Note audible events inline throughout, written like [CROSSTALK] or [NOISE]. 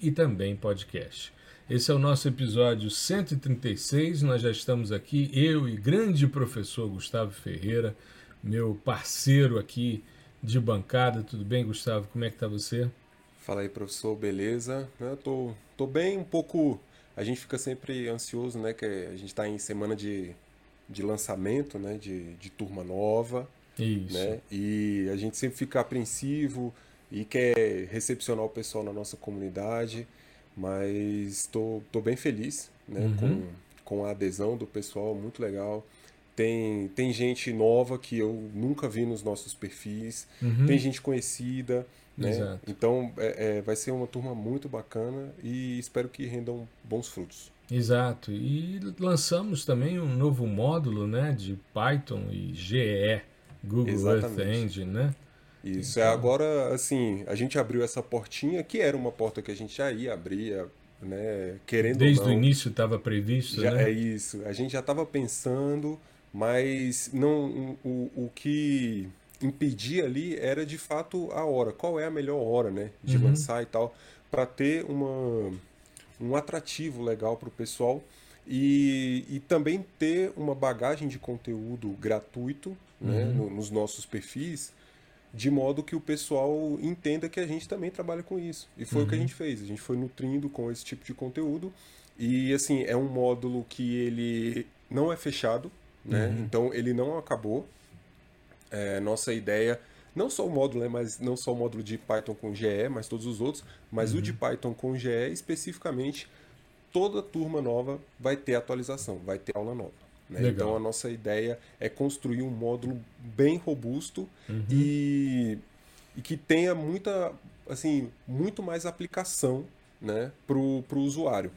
e também podcast. Esse é o nosso episódio 136. Nós já estamos aqui, eu e grande professor Gustavo Ferreira, meu parceiro aqui de bancada. Tudo bem, Gustavo? Como é que tá você? Fala aí, professor, beleza? Eu tô, tô bem, um pouco. A gente fica sempre ansioso, né? Que a gente está em semana de, de lançamento, né? De, de turma nova. Isso. Né? E a gente sempre fica apreensivo e quer recepcionar o pessoal na nossa comunidade, mas estou bem feliz né, uhum. com, com a adesão do pessoal, muito legal. Tem, tem gente nova que eu nunca vi nos nossos perfis, uhum. tem gente conhecida, né? Então é, é, vai ser uma turma muito bacana e espero que rendam bons frutos. Exato. E lançamos também um novo módulo né, de Python e GE, Google Exatamente. Earth Engine, né? Isso, é então... é agora, assim, a gente abriu essa portinha, que era uma porta que a gente já ia abrir, né, querendo Desde ou não, o início estava previsto, já, né? É isso, a gente já estava pensando, mas não o, o que impedia ali era de fato a hora, qual é a melhor hora, né, de uhum. lançar e tal, para ter uma, um atrativo legal para o pessoal e, e também ter uma bagagem de conteúdo gratuito né, uhum. no, nos nossos perfis, de modo que o pessoal entenda que a gente também trabalha com isso. E foi uhum. o que a uhum. gente fez. A gente foi nutrindo com esse tipo de conteúdo. E assim, é um módulo que ele não é fechado, né? Uhum. Então ele não acabou. É, nossa ideia, não só o módulo, né, mas não só o módulo de Python com GE, mas todos os outros, mas uhum. o de Python com GE especificamente, toda turma nova vai ter atualização, vai ter aula nova. Né? Então a nossa ideia é construir um módulo bem robusto uhum. e, e que tenha muita, assim, muito mais aplicação né, para o usuário.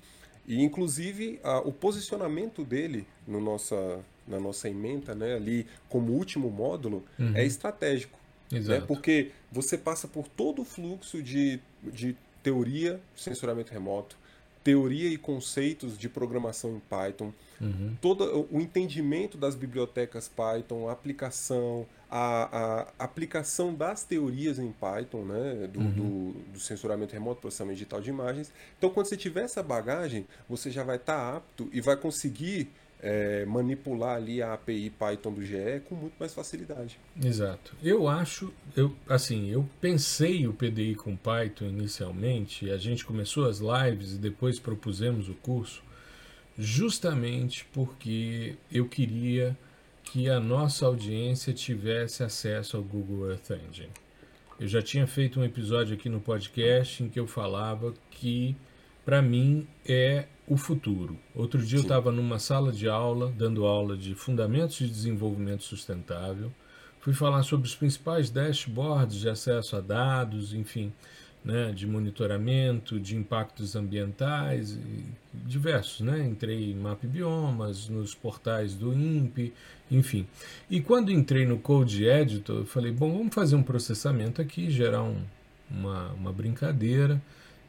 E inclusive a, o posicionamento dele no nossa, na nossa ementa, né, ali como último módulo, é uhum. é estratégico. Né? Porque você passa por todo o fluxo de, de teoria de censuramento remoto, teoria e conceitos de programação em Python, uhum. todo o entendimento das bibliotecas Python, a aplicação, a, a aplicação das teorias em Python, né, do, uhum. do, do, censuramento remoto, processamento digital de imagens. Então, quando você tiver essa bagagem, você já vai estar tá apto e vai conseguir é, manipular ali a API Python do GE com muito mais facilidade. Exato. Eu acho, eu assim, eu pensei o PDI com Python inicialmente, a gente começou as lives e depois propusemos o curso, justamente porque eu queria que a nossa audiência tivesse acesso ao Google Earth Engine. Eu já tinha feito um episódio aqui no podcast em que eu falava que para mim é o futuro. Outro dia Sim. eu estava numa sala de aula, dando aula de Fundamentos de Desenvolvimento Sustentável. Fui falar sobre os principais dashboards de acesso a dados, enfim, né, de monitoramento, de impactos ambientais, diversos. Né? Entrei em Map Biomas, nos portais do INPE, enfim. E quando entrei no Code Editor, eu falei, bom, vamos fazer um processamento aqui, gerar um, uma, uma brincadeira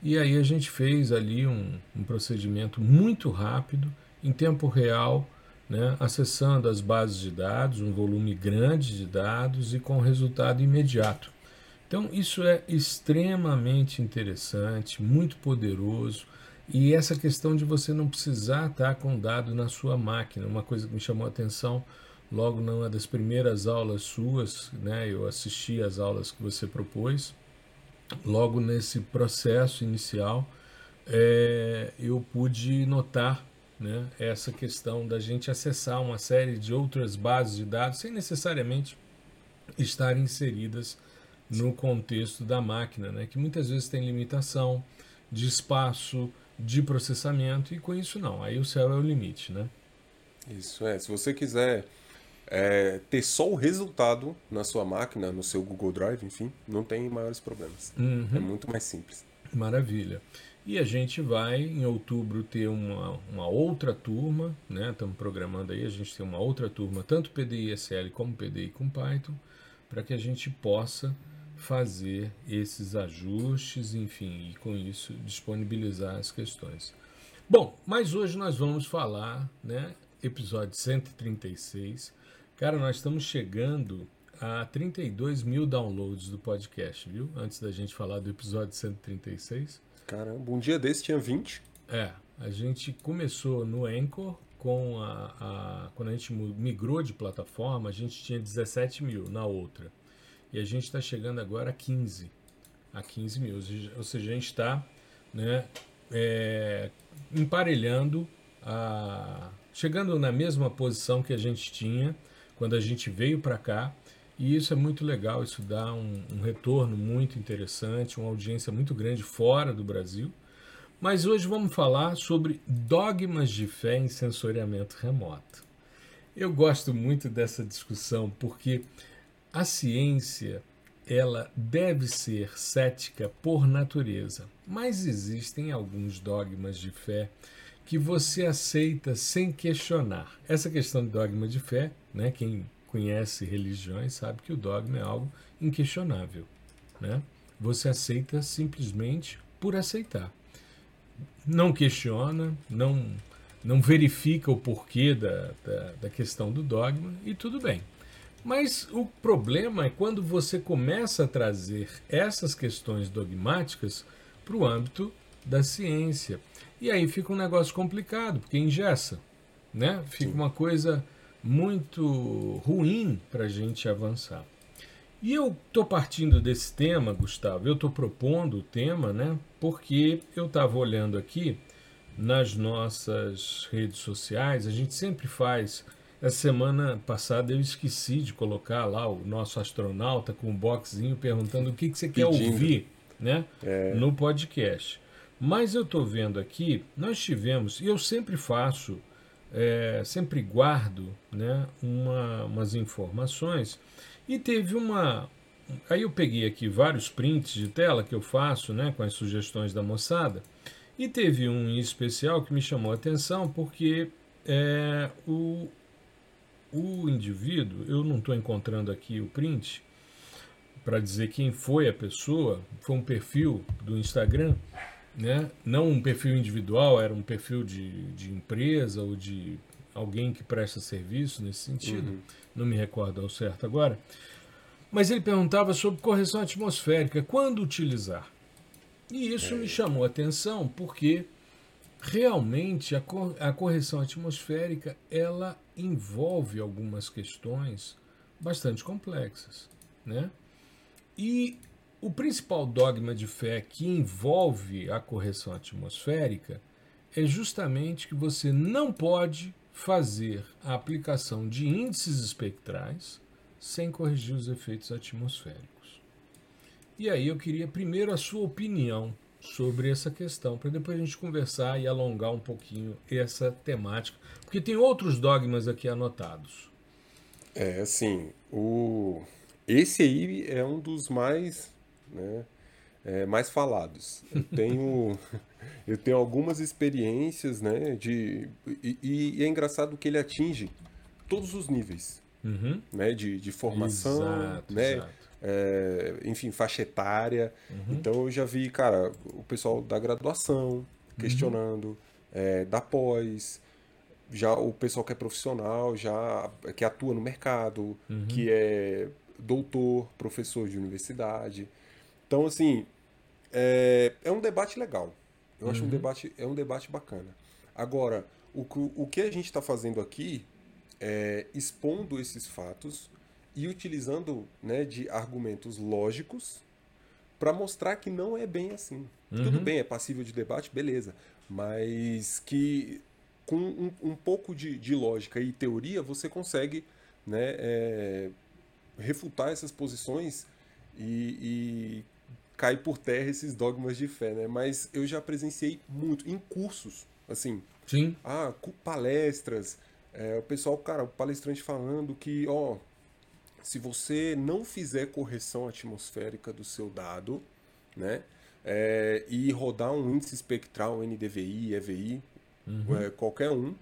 e aí a gente fez ali um, um procedimento muito rápido, em tempo real, né, acessando as bases de dados, um volume grande de dados e com resultado imediato. Então, isso é extremamente interessante, muito poderoso. E essa questão de você não precisar estar com o dado na sua máquina, uma coisa que me chamou a atenção logo numa das primeiras aulas suas, né, eu assisti às aulas que você propôs, logo nesse processo inicial, é, eu pude notar né, essa questão da gente acessar uma série de outras bases de dados sem necessariamente estar inseridas no contexto da máquina, né, que muitas vezes tem limitação de espaço, de processamento, e com isso não, aí o céu é o limite. Né? Isso é, se você quiser é, ter só o resultado na sua máquina, no seu Google Drive, enfim, não tem maiores problemas. Uhum. É muito mais simples. Maravilha. E a gente vai, em outubro, ter uma, uma outra turma, né? Estamos programando aí, a gente tem uma outra turma, tanto PDI SL como PDI com Python, para que a gente possa fazer esses ajustes, enfim, e com isso disponibilizar as questões. Bom, mas hoje nós vamos falar, né? Episódio 136. Cara, nós estamos chegando a 32 mil downloads do podcast, viu? Antes da gente falar do episódio 136. Caramba, um dia desse tinha 20. É, a gente começou no Anchor com a, a, quando a gente migrou de plataforma, a gente tinha 17 mil na outra. E a gente está chegando agora a 15. A 15 mil. Ou seja, a gente está né, é, emparelhando, a, chegando na mesma posição que a gente tinha quando a gente veio para cá. E isso é muito legal, isso dá um, um, retorno muito interessante, uma audiência muito grande fora do Brasil. Mas hoje vamos falar sobre dogmas de fé em sensoriamento remoto. Eu gosto muito dessa discussão porque a ciência ela deve ser cética por natureza, mas existem alguns dogmas de fé que você aceita sem questionar. Essa questão de dogma de fé, né, quem conhece religiões sabe que o dogma é algo inquestionável. Né? Você aceita simplesmente por aceitar. Não questiona, não, não verifica o porquê da, da, da questão do dogma e tudo bem. Mas o problema é quando você começa a trazer essas questões dogmáticas para o âmbito da ciência. E aí fica um negócio complicado, porque engessa. Né? Fica uma coisa muito ruim para a gente avançar. E eu estou partindo desse tema, Gustavo, eu estou propondo o tema, né? Porque eu estava olhando aqui nas nossas redes sociais, a gente sempre faz. Essa semana passada eu esqueci de colocar lá o nosso astronauta com um boxzinho perguntando o que, que você Pedindo. quer ouvir né, é. no podcast. Mas eu estou vendo aqui, nós tivemos, e eu sempre faço é, sempre guardo né, uma, umas informações e teve uma. Aí eu peguei aqui vários prints de tela que eu faço né, com as sugestões da moçada e teve um em especial que me chamou a atenção porque é, o, o indivíduo, eu não estou encontrando aqui o print para dizer quem foi a pessoa, foi um perfil do Instagram né? não um perfil individual, era um perfil de, de empresa ou de alguém que presta serviço nesse sentido, uhum. não me recordo ao certo agora. Mas ele perguntava sobre correção atmosférica, quando utilizar. E isso é. me chamou a atenção porque realmente a, cor, a correção atmosférica ela envolve algumas questões bastante complexas, né? E o principal dogma de fé que envolve a correção atmosférica é justamente que você não pode fazer a aplicação de índices espectrais sem corrigir os efeitos atmosféricos. E aí eu queria primeiro a sua opinião sobre essa questão, para depois a gente conversar e alongar um pouquinho essa temática, porque tem outros dogmas aqui anotados. É, assim, o esse aí é um dos mais né, é, mais falados. Eu tenho, [LAUGHS] eu tenho algumas experiências, né, de, e, e, é engraçado que ele atinge todos os níveis, uhum. né, de, de formação, exato, né, exato. É, enfim, faixa etária. Uhum. Então eu já vi, cara, o pessoal da graduação questionando, uhum. é, da pós, já o pessoal que é profissional, já que atua no mercado, uhum. que é doutor, professor de universidade. Então, assim, é, é um debate legal. Eu uhum. acho um uhum. debate, é um debate bacana. Agora, o, o que a gente está fazendo aqui é expondo esses fatos e utilizando né, de argumentos lógicos para mostrar que não é bem assim. Uhum. Tudo bem, é passível de debate, beleza. Mas que com um, um pouco de, de, lógica e teoria você consegue né, é, refutar essas posições e, e cai por terra esses dogmas de fé, né? Mas eu já presenciei muito em cursos, assim. Sim. Ah, palestras, é, o pessoal, cara, o palestrante falando que, ó, se você não fizer correção atmosférica do seu dado, né? é, e rodar um índice espectral NDVI, EVI, uhum. é, qualquer um,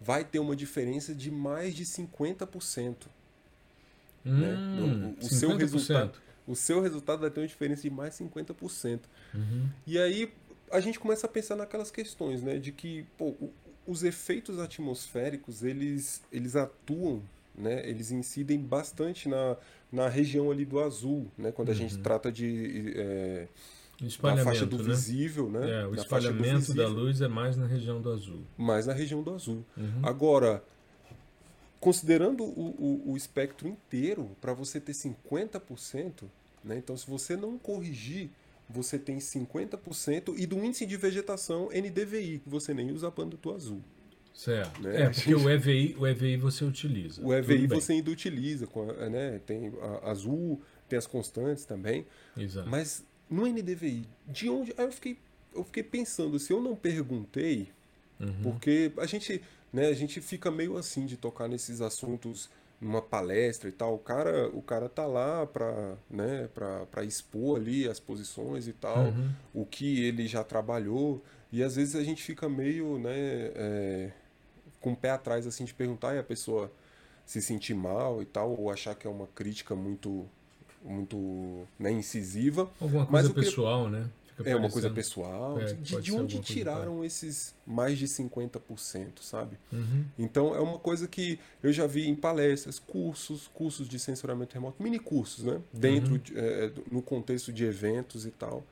vai ter uma diferença de mais de 50%. Hum, né? o, o 50%. seu resultado o seu resultado vai ter uma diferença de mais 50%. Uhum. E aí a gente começa a pensar naquelas questões, né, de que pô, os efeitos atmosféricos eles, eles atuam, né, eles incidem bastante na, na região ali do azul, né, quando a gente uhum. trata de é, da faixa do né? visível, né? É, o espalhamento da luz é mais na região do azul. Mais na região do azul. Uhum. Agora, considerando o, o, o espectro inteiro, para você ter 50%, né? então se você não corrigir você tem 50% e do índice de vegetação NDVI, que você nem usa do azul. Certo. Né? É, porque o [LAUGHS] EVI, o EVI você utiliza. O EVI você ainda utiliza, né? tem a azul, tem as constantes também. Exato. Mas no NDVI, de onde. Aí eu fiquei, eu fiquei pensando, se eu não perguntei, uhum. porque a gente, né, a gente fica meio assim de tocar nesses assuntos numa palestra e tal, o cara, o cara tá lá para né, para expor ali as posições e tal, uhum. o que ele já trabalhou, e às vezes a gente fica meio, né, é, com o pé atrás assim de perguntar e a pessoa se sentir mal e tal, ou achar que é uma crítica muito muito né, incisiva. Alguma coisa pessoal, que... né? É uma coisa pessoal. É, de, de onde tiraram esses mais de 50%, sabe? Uhum. Então é uma coisa que eu já vi em palestras, cursos, cursos de censuramento remoto, mini cursos, né? Dentro, uhum. de, é, no contexto de eventos e tal.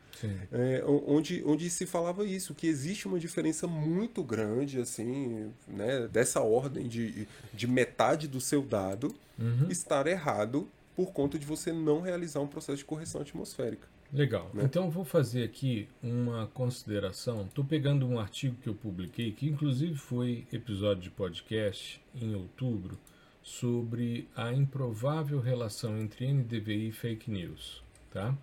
É, onde, onde se falava isso, que existe uma diferença muito grande, assim, né? Dessa ordem de, de metade do seu dado uhum. estar errado por conta de você não realizar um processo de correção atmosférica. Legal. Né? Então vou fazer aqui uma consideração. Estou pegando um artigo que eu publiquei, que inclusive foi episódio de podcast em outubro, sobre a improvável relação entre NDVI e fake news. Tá?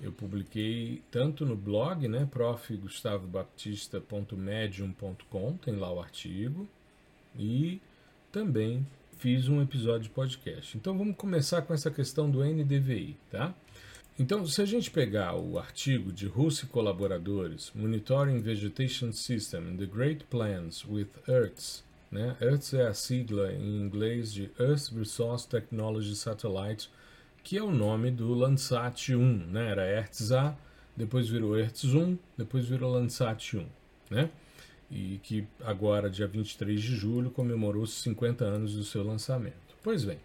Eu publiquei tanto no blog, né, profgustavobaptista.medium.com, tem lá o artigo, e também fiz um episódio de podcast. Então vamos começar com essa questão do NDVI, tá? Então, se a gente pegar o artigo de Russo e colaboradores, Monitoring Vegetation System and the Great Plans with EARTH, né? EARTH é a sigla em inglês de Earth Resource Technology Satellite, que é o nome do Landsat 1, né? Era ERTS-A, depois virou ERTS-1, depois virou Landsat 1, né? E que agora, dia 23 de julho, comemorou os 50 anos do seu lançamento. Pois bem,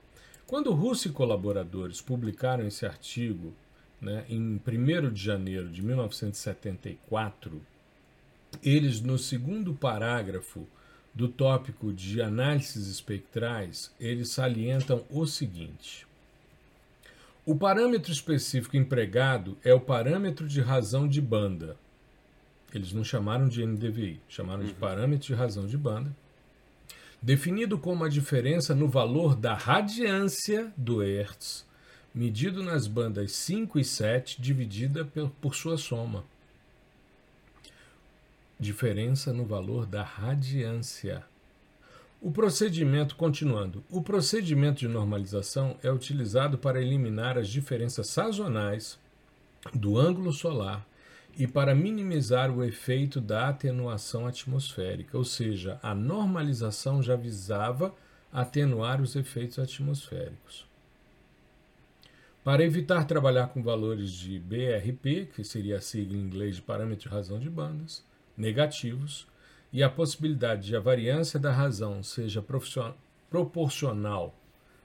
quando Russo e colaboradores publicaram esse artigo né, em 1 de janeiro de 1974, eles, no segundo parágrafo do tópico de análises espectrais, eles salientam o seguinte. O parâmetro específico empregado é o parâmetro de razão de banda. Eles não chamaram de NDVI, chamaram de uhum. parâmetro de razão de banda, definido como a diferença no valor da radiância do Hertz medido nas bandas 5 e 7, dividida por sua soma. Diferença no valor da radiância. O procedimento, continuando, o procedimento de normalização é utilizado para eliminar as diferenças sazonais do ângulo solar e para minimizar o efeito da atenuação atmosférica, ou seja, a normalização já visava atenuar os efeitos atmosféricos. Para evitar trabalhar com valores de BRP, que seria a sigla em inglês de parâmetro de razão de bandas, negativos, e a possibilidade de a variância da razão seja proporcional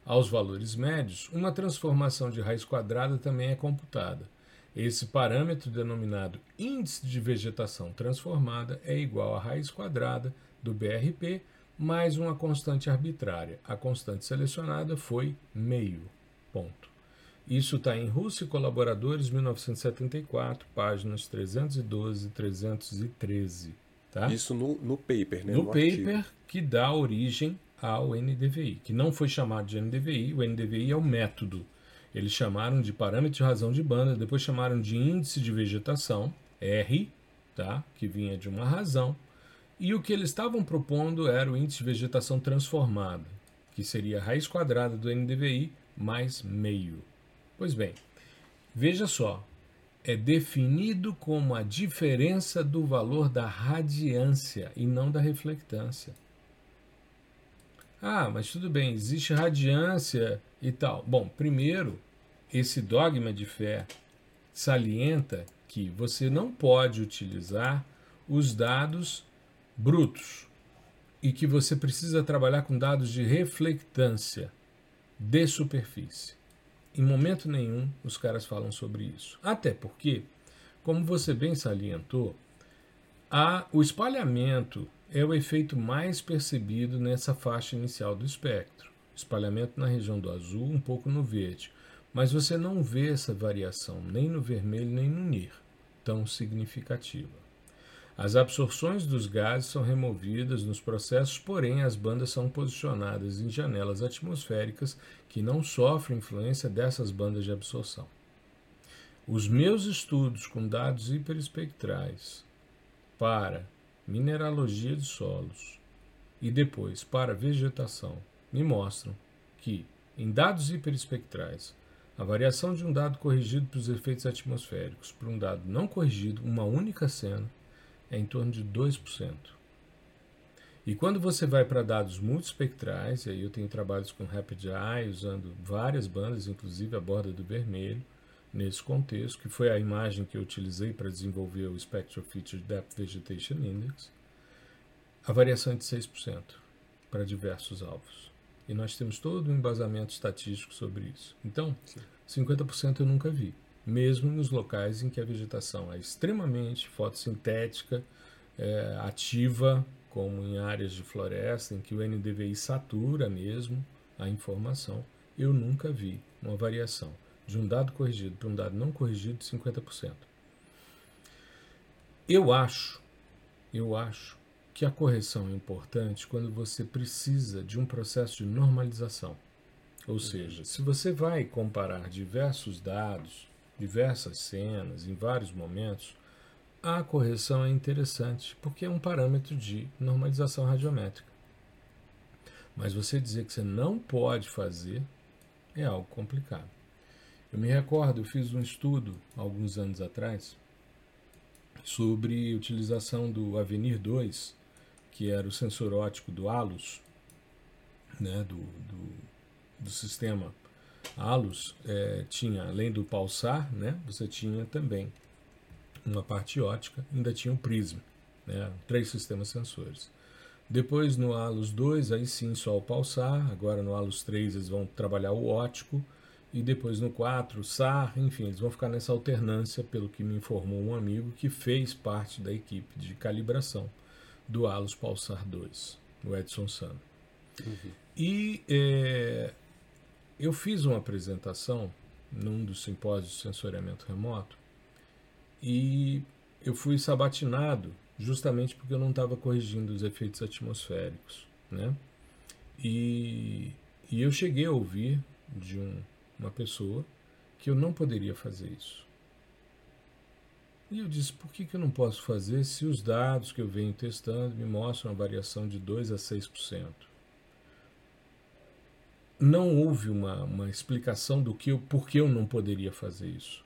aos valores médios, uma transformação de raiz quadrada também é computada. Esse parâmetro, denominado índice de vegetação transformada, é igual à raiz quadrada do BRP mais uma constante arbitrária. A constante selecionada foi meio. Ponto. Isso está em Russo e Colaboradores, 1974, páginas 312 e 313. Tá? Isso no, no paper, né? No, no paper artigo. que dá origem ao NDVI, que não foi chamado de NDVI, o NDVI é o método. Eles chamaram de parâmetro de razão de banda, depois chamaram de índice de vegetação, R, tá? que vinha de uma razão, e o que eles estavam propondo era o índice de vegetação transformada, que seria a raiz quadrada do NDVI mais meio. Pois bem, veja só, é definido como a diferença do valor da radiância e não da reflectância. Ah, mas tudo bem, existe radiância e tal. Bom, primeiro, esse dogma de fé salienta que você não pode utilizar os dados brutos e que você precisa trabalhar com dados de reflectância de superfície. Em momento nenhum os caras falam sobre isso. Até porque, como você bem salientou, a, o espalhamento é o efeito mais percebido nessa faixa inicial do espectro. Espalhamento na região do azul, um pouco no verde. Mas você não vê essa variação nem no vermelho nem no NIR tão significativa. As absorções dos gases são removidas nos processos, porém as bandas são posicionadas em janelas atmosféricas que não sofrem influência dessas bandas de absorção. Os meus estudos com dados hiperespectrais para mineralogia de solos e depois para vegetação me mostram que, em dados hiperespectrais, a variação de um dado corrigido para os efeitos atmosféricos para um dado não corrigido, uma única cena, é em torno de 2%. E quando você vai para dados multispectrais, e aí eu tenho trabalhos com Rapid Eye, usando várias bandas, inclusive a borda do vermelho, nesse contexto, que foi a imagem que eu utilizei para desenvolver o Spectral Feature Depth Vegetation Index, a variação é de 6% para diversos alvos. E nós temos todo um embasamento estatístico sobre isso. Então, Sim. 50% eu nunca vi mesmo nos locais em que a vegetação é extremamente fotossintética, é, ativa, como em áreas de floresta, em que o NDVI satura mesmo a informação, eu nunca vi uma variação de um dado corrigido para um dado não corrigido de 50%. Eu acho, eu acho que a correção é importante quando você precisa de um processo de normalização. Ou seja, se você vai comparar diversos dados diversas cenas, em vários momentos, a correção é interessante, porque é um parâmetro de normalização radiométrica. Mas você dizer que você não pode fazer é algo complicado. Eu me recordo, eu fiz um estudo alguns anos atrás sobre utilização do Avenir 2, que era o sensor óptico do ALUS, né, do, do, do sistema Alus é, tinha, além do pulsar, né, você tinha também uma parte ótica, ainda tinha o um prisma, né, três sistemas sensores. Depois no Alus 2, aí sim só o pulsar, agora no Alus 3 eles vão trabalhar o ótico, e depois no 4, SAR, enfim, eles vão ficar nessa alternância, pelo que me informou um amigo que fez parte da equipe de calibração do Alus Pulsar 2, o Edson Sano. Uhum. E é, eu fiz uma apresentação num dos simpósios de sensoriamento remoto e eu fui sabatinado justamente porque eu não estava corrigindo os efeitos atmosféricos, né? E, e eu cheguei a ouvir de um, uma pessoa que eu não poderia fazer isso. E eu disse, por que, que eu não posso fazer se os dados que eu venho testando me mostram uma variação de 2 a 6%? Não houve uma, uma explicação do que eu, por que eu não poderia fazer isso.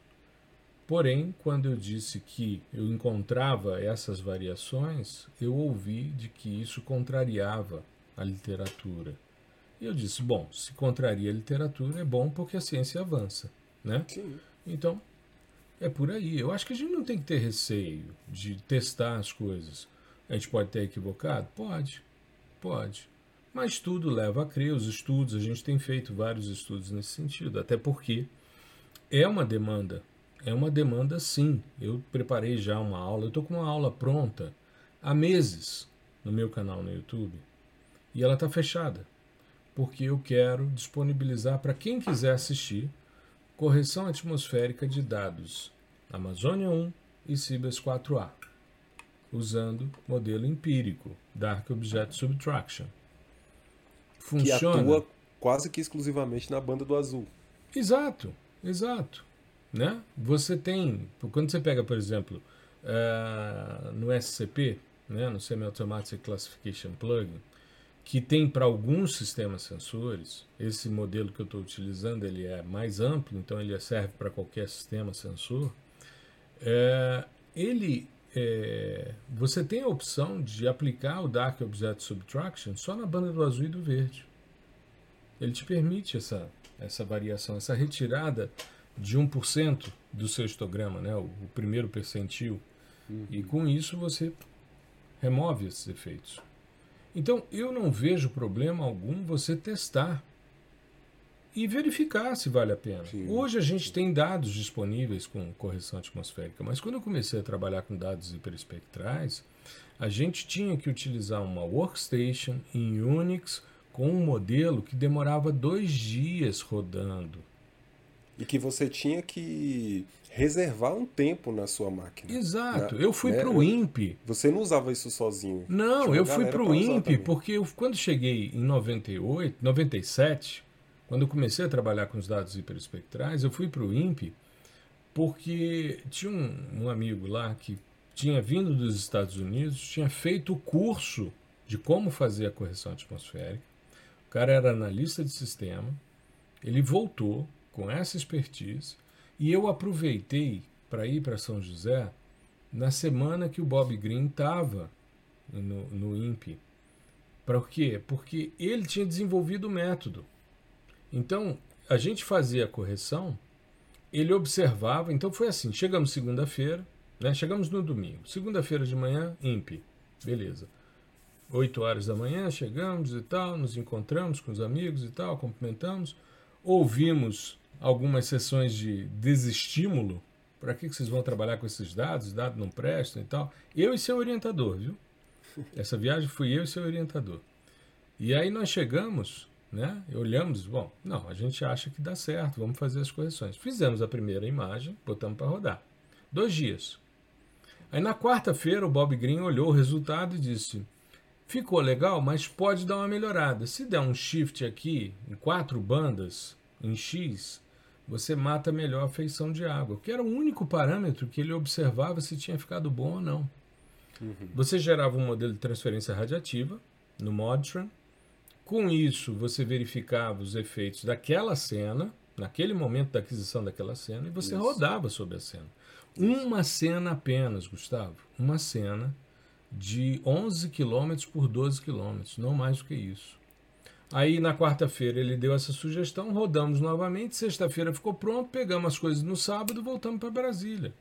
Porém, quando eu disse que eu encontrava essas variações, eu ouvi de que isso contrariava a literatura. E eu disse, bom, se contraria a literatura é bom porque a ciência avança, né? Sim. Então, é por aí. Eu acho que a gente não tem que ter receio de testar as coisas. A gente pode ter equivocado? Pode, pode. Mas tudo leva a crer, os estudos, a gente tem feito vários estudos nesse sentido, até porque é uma demanda, é uma demanda sim. Eu preparei já uma aula, eu estou com uma aula pronta há meses no meu canal no YouTube e ela está fechada, porque eu quero disponibilizar para quem quiser assistir correção atmosférica de dados Amazônia 1 e Cibers 4A, usando modelo empírico Dark Object Subtraction. Funciona. Que atua quase que exclusivamente na banda do azul. Exato, exato. Né? Você tem, quando você pega, por exemplo, uh, no SCP, né, no Semi-Automatic Classification Plugin, que tem para alguns sistemas sensores, esse modelo que eu estou utilizando ele é mais amplo, então ele serve para qualquer sistema sensor. É, ele, é, você tem a opção de aplicar o Dark Object Subtraction só na banda do azul e do verde. Ele te permite essa, essa variação, essa retirada de 1% do seu histograma, né, o, o primeiro percentil. Uhum. E com isso você remove esses efeitos. Então eu não vejo problema algum você testar e verificar se vale a pena. Sim. Hoje a gente tem dados disponíveis com correção atmosférica, mas quando eu comecei a trabalhar com dados hiperespectrais, a gente tinha que utilizar uma workstation em Unix com um modelo que demorava dois dias rodando. E que você tinha que reservar um tempo na sua máquina. Exato. Né? Eu fui né? para o INPE. Você não usava isso sozinho. Não, eu fui para o INPE porque eu, quando cheguei em 98, 97, quando eu comecei a trabalhar com os dados hiperespectrais, eu fui para o INPE porque tinha um, um amigo lá que tinha vindo dos Estados Unidos, tinha feito o curso de como fazer a correção atmosférica. O cara era analista de sistema, ele voltou com essa expertise e eu aproveitei para ir para São José na semana que o Bob Green estava no, no INPE. O quê? Porque ele tinha desenvolvido o método. Então, a gente fazia a correção, ele observava, então foi assim, chegamos segunda-feira, né? Chegamos no domingo. Segunda-feira de manhã, INPE. Beleza. 8 horas da manhã, chegamos e tal, nos encontramos com os amigos e tal, cumprimentamos, ouvimos algumas sessões de desestímulo. Para que vocês vão trabalhar com esses dados? Os dados não prestam e tal. Eu e seu orientador, viu? [LAUGHS] Essa viagem fui eu e seu orientador. E aí nós chegamos né? E olhamos, bom, não, a gente acha que dá certo, vamos fazer as correções. Fizemos a primeira imagem, botamos para rodar. Dois dias. Aí na quarta-feira o Bob Green olhou o resultado e disse: ficou legal, mas pode dar uma melhorada. Se der um shift aqui em quatro bandas em X, você mata melhor a feição de água, que era o único parâmetro que ele observava se tinha ficado bom ou não. Uhum. Você gerava um modelo de transferência radiativa no Modtran, com isso, você verificava os efeitos daquela cena, naquele momento da aquisição daquela cena, e você isso. rodava sobre a cena. Uma cena apenas, Gustavo. Uma cena de 11 km por 12 km, não mais do que isso. Aí na quarta-feira ele deu essa sugestão, rodamos novamente, sexta-feira ficou pronto, pegamos as coisas no sábado e voltamos para Brasília.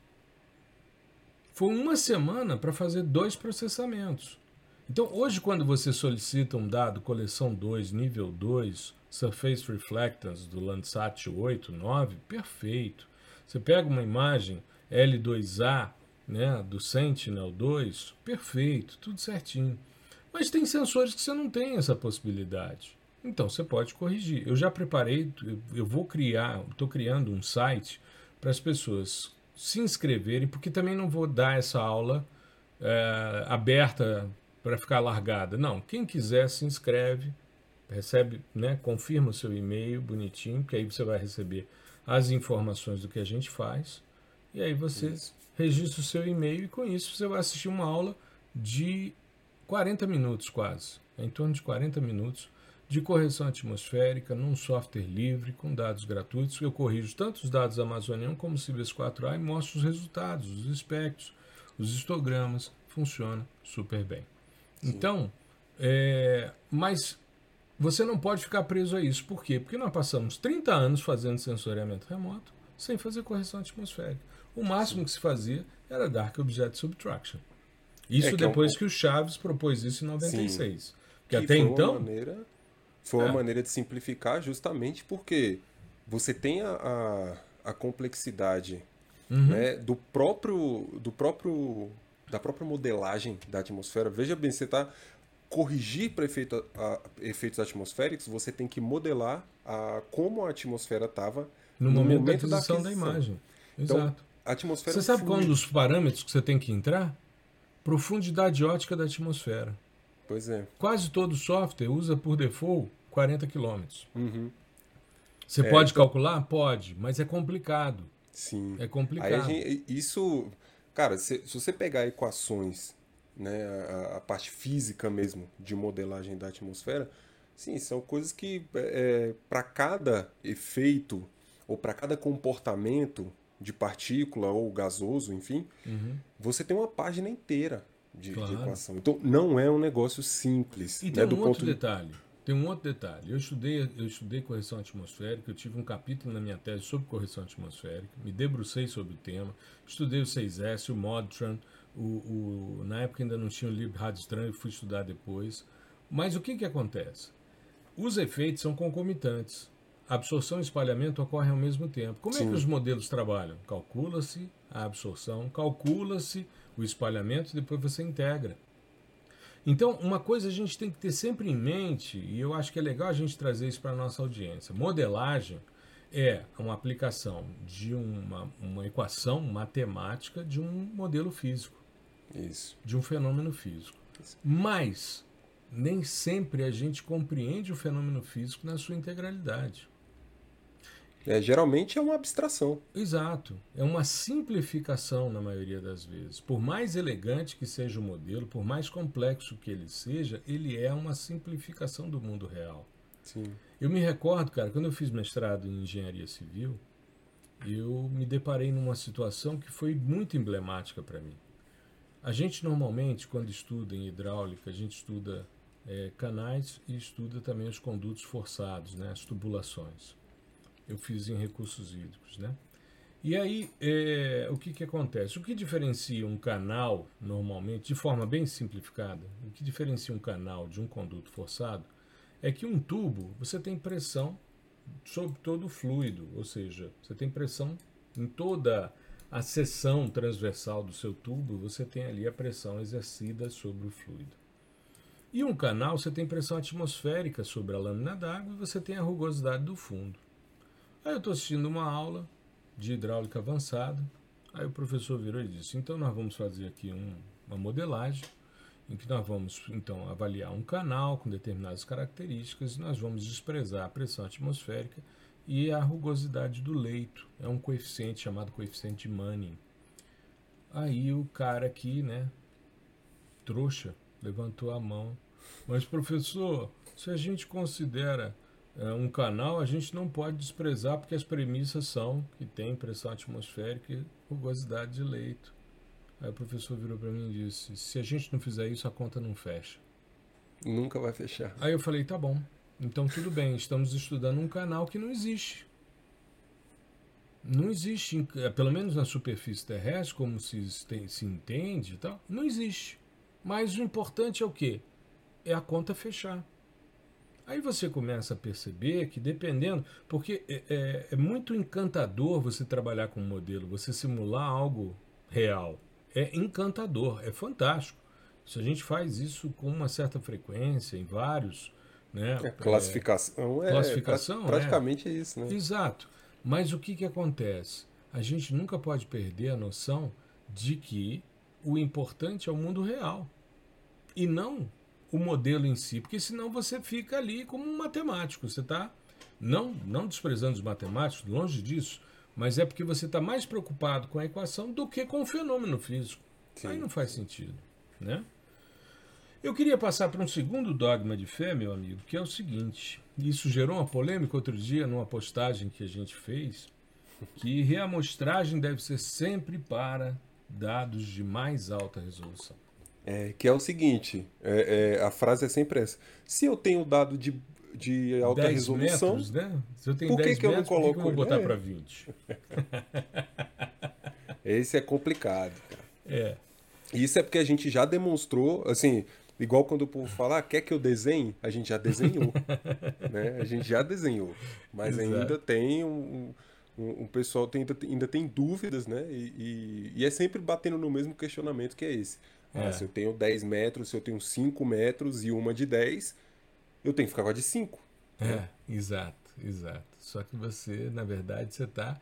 Foi uma semana para fazer dois processamentos. Então, hoje, quando você solicita um dado coleção 2, nível 2, Surface Reflectance do Landsat 8, 9, perfeito. Você pega uma imagem L2A né, do Sentinel-2, perfeito, tudo certinho. Mas tem sensores que você não tem essa possibilidade. Então você pode corrigir. Eu já preparei, eu vou criar, estou criando um site para as pessoas se inscreverem, porque também não vou dar essa aula é, aberta para ficar largada. Não, quem quiser se inscreve, recebe, né, confirma o seu e-mail bonitinho, que aí você vai receber as informações do que a gente faz. E aí você isso. registra o seu e-mail e com isso você vai assistir uma aula de 40 minutos quase, em torno de 40 minutos de correção atmosférica num software livre com dados gratuitos. Eu corrijo tanto os dados Amazonian como o Cibers 4A e mostro os resultados, os espectros, os histogramas. Funciona super bem. Então, é, mas você não pode ficar preso a isso. Por quê? Porque nós passamos 30 anos fazendo sensoriamento remoto sem fazer correção atmosférica. O máximo Sim. que se fazia era Dark Object Subtraction. Isso é que depois é um... que o Chaves propôs isso em 96. Sim. Que, que até então. Maneira, foi uma é. maneira de simplificar justamente porque você tem a, a, a complexidade uhum. né, do próprio do próprio da própria modelagem da atmosfera. Veja bem, você está corrigir para efeito, efeitos atmosféricos, você tem que modelar a, como a atmosfera estava no, no, momento, momento da aquisição da, imagem. Então, Exato. A atmosfera você sabe qual é um dos parâmetros que você tem que entrar? Profundidade ótica da atmosfera. Pois é. Quase todo software usa por default 40 km. Uhum. Você é, pode então... calcular? Pode, mas é complicado. Sim. É complicado. Gente, isso Cara, se, se você pegar equações, né, a, a, parte física mesmo de modelagem da atmosfera, sim, são coisas que é, é para cada efeito ou para cada comportamento de partícula ou gasoso, enfim, Uhum. você tem uma página inteira de, de Claro. equação. Então não é um negócio simples. E né, tem do um outro ponto de- detalhe. Tem um outro detalhe. Eu estudei, eu estudei correção atmosférica, eu tive um capítulo na minha tese sobre correção atmosférica, me debrucei sobre o tema, estudei o 6S, o Modtran, o, o- na época ainda não tinha o Lib Radstran, eu fui estudar depois. Mas o que, que acontece? Os efeitos são concomitantes. A absorção e espalhamento ocorrem ao mesmo tempo. Como é Sim. que os modelos trabalham? Calcula-se a absorção, calcula-se o espalhamento, depois você integra. Então, uma coisa a gente tem que ter sempre em mente, e eu acho que é legal a gente trazer isso para a nossa audiência: modelagem é uma aplicação de uma, uma equação matemática de um modelo físico, Isso. de um fenômeno físico. Mas nem sempre a gente compreende o fenômeno físico na sua integralidade. É, geralmente é uma abstração. Exato. É uma simplificação na maioria das vezes. Por mais elegante que seja o modelo, por mais complexo que ele seja, ele é uma simplificação do mundo real. Sim. Eu me recordo, cara, quando eu fiz mestrado em engenharia civil, eu me deparei numa situação que foi muito emblemática para mim. A gente normalmente, quando estuda em hidráulica, a gente estuda eh, canais e estuda também os condutos forçados, né, as tubulações. Eu fiz em recursos hídricos, né? E aí, eh, o que, que acontece? O que diferencia um canal, normalmente, de forma bem simplificada, o que diferencia um canal de um conduto forçado é que um tubo você tem pressão sobre todo o fluido, ou seja, você tem pressão em toda a seção transversal do seu tubo, você tem ali a pressão exercida sobre o fluido. E um canal você tem pressão atmosférica sobre a lâmina d'água e você tem a rugosidade do fundo. Aí eu estou assistindo uma aula de hidráulica avançada, aí o professor virou e disse: então nós vamos fazer aqui um- uma modelagem em que nós vamos então avaliar um canal com determinadas características e nós vamos desprezar a pressão atmosférica e a rugosidade do leito. É um coeficiente chamado coeficiente de Manning. Aí o cara aqui, né, trouxa, levantou a mão. Mas professor, se a gente considera um canal, a gente não pode desprezar porque as premissas são que tem pressão atmosférica e rugosidade de leito. Aí o professor virou para mim e disse: se a gente não fizer isso, a conta não fecha. Nunca vai fechar. Aí eu falei: tá bom, então tudo bem, estamos estudando um canal que não existe. Não existe, eh, pelo menos na superfície terrestre, como se, se entende e tal, não existe. Mas o importante é o quê? É a conta fechar. Aí você começa a perceber que dependendo, porque é, é- é muito encantador você trabalhar com um modelo, você simular algo real. É encantador, é fantástico. Se a gente faz isso com uma certa frequência, em vários, né? É, classificação é. classificação, pra- praticamente é isso, né? Exato. Mas o que, que acontece? A gente nunca pode perder a noção de que o importante é o mundo real e não o modelo em si, porque senão você fica ali como um matemático. Você está não, não desprezando os matemáticos, longe disso, mas é porque você está mais preocupado com a equação do que com o fenômeno físico. Sim. Aí não faz sentido, né? Eu queria passar para um segundo dogma de fé, meu amigo, que é o seguinte. Isso gerou uma polêmica outro dia numa postagem que a gente fez, que reamostragem deve ser sempre para dados de mais alta resolução. É, que é o seguinte: é, é, a frase é sempre essa. Se eu tenho dado de, de alta 10 resolução, metros, né? Se eu tenho por que 10 que eu não metros, por que eu vou coloco- botar é. para [LAUGHS] 20? esse é complicado, cara. É, Isso é porque a gente já demonstrou, assim, igual quando o povo fala, ah, quer que eu desenhe? A gente já desenhou, [LAUGHS] né? A gente já desenhou, mas Exato. ainda tem um, um, um pessoal tem, ainda, ainda tem dúvidas, né? E, e, e é sempre batendo no mesmo questionamento que é esse. Ah, É. se eu tenho 10 metros, se eu tenho 5 metros e uma de 10, eu tenho que ficar com a de 5. é, exato, exato. Só que você, na verdade, você está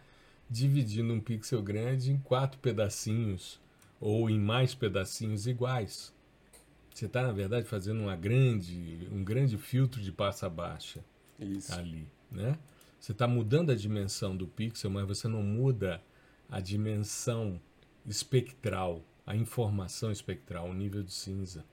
dividindo um pixel grande em quatro pedacinhos ou em mais pedacinhos iguais. Você está, na verdade, fazendo uma grande, um grande filtro de passa baixa Isso. ali, né? Você está mudando a dimensão do pixel, mas você não muda a dimensão espectral, a informação espectral, o nível de cinza.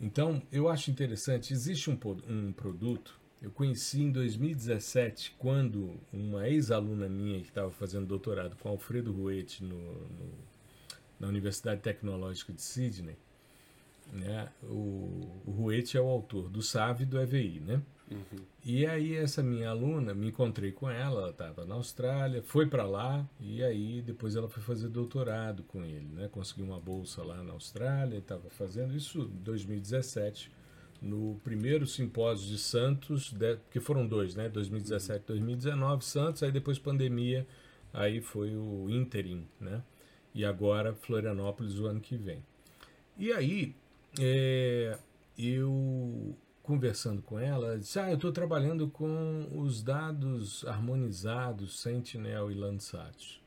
Então, eu acho interessante, existe um, um produto Eu conheci em 2017, quando uma ex-aluna minha que estava fazendo doutorado com Alfredo Ruete no, no, na Universidade Tecnológica de Sydney, né? O, o Ruete é o autor do SAV e do EVI, né? Uhum. E aí essa minha aluna, me encontrei com ela, ela estava na Austrália, foi para lá e aí depois ela foi fazer doutorado com ele, né? Conseguiu uma bolsa lá na Austrália, estava fazendo isso em 2017 no primeiro simpósio de Santos, de, que foram dois, né? 2017 2019, Santos, aí depois pandemia, aí foi o interim, né? E agora Florianópolis o ano que vem. E aí, é, eu conversando com ela, ela disse: Ah, eu estou trabalhando com os dados harmonizados Sentinel e Landsat.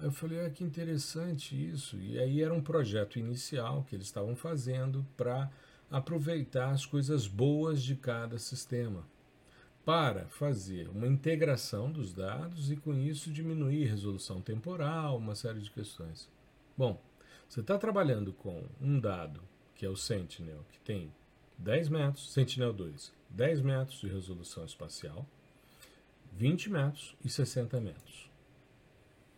Eu falei: Ah, que interessante isso. E aí era um projeto inicial que eles estavam fazendo para aproveitar as coisas boas de cada sistema para fazer uma integração dos dados e com isso diminuir resolução temporal, uma série de questões. Bom, você está trabalhando com um dado que é o Sentinel, que tem 10 metros, Sentinel-2, 10 metros de resolução espacial, 20 metros e 60 metros.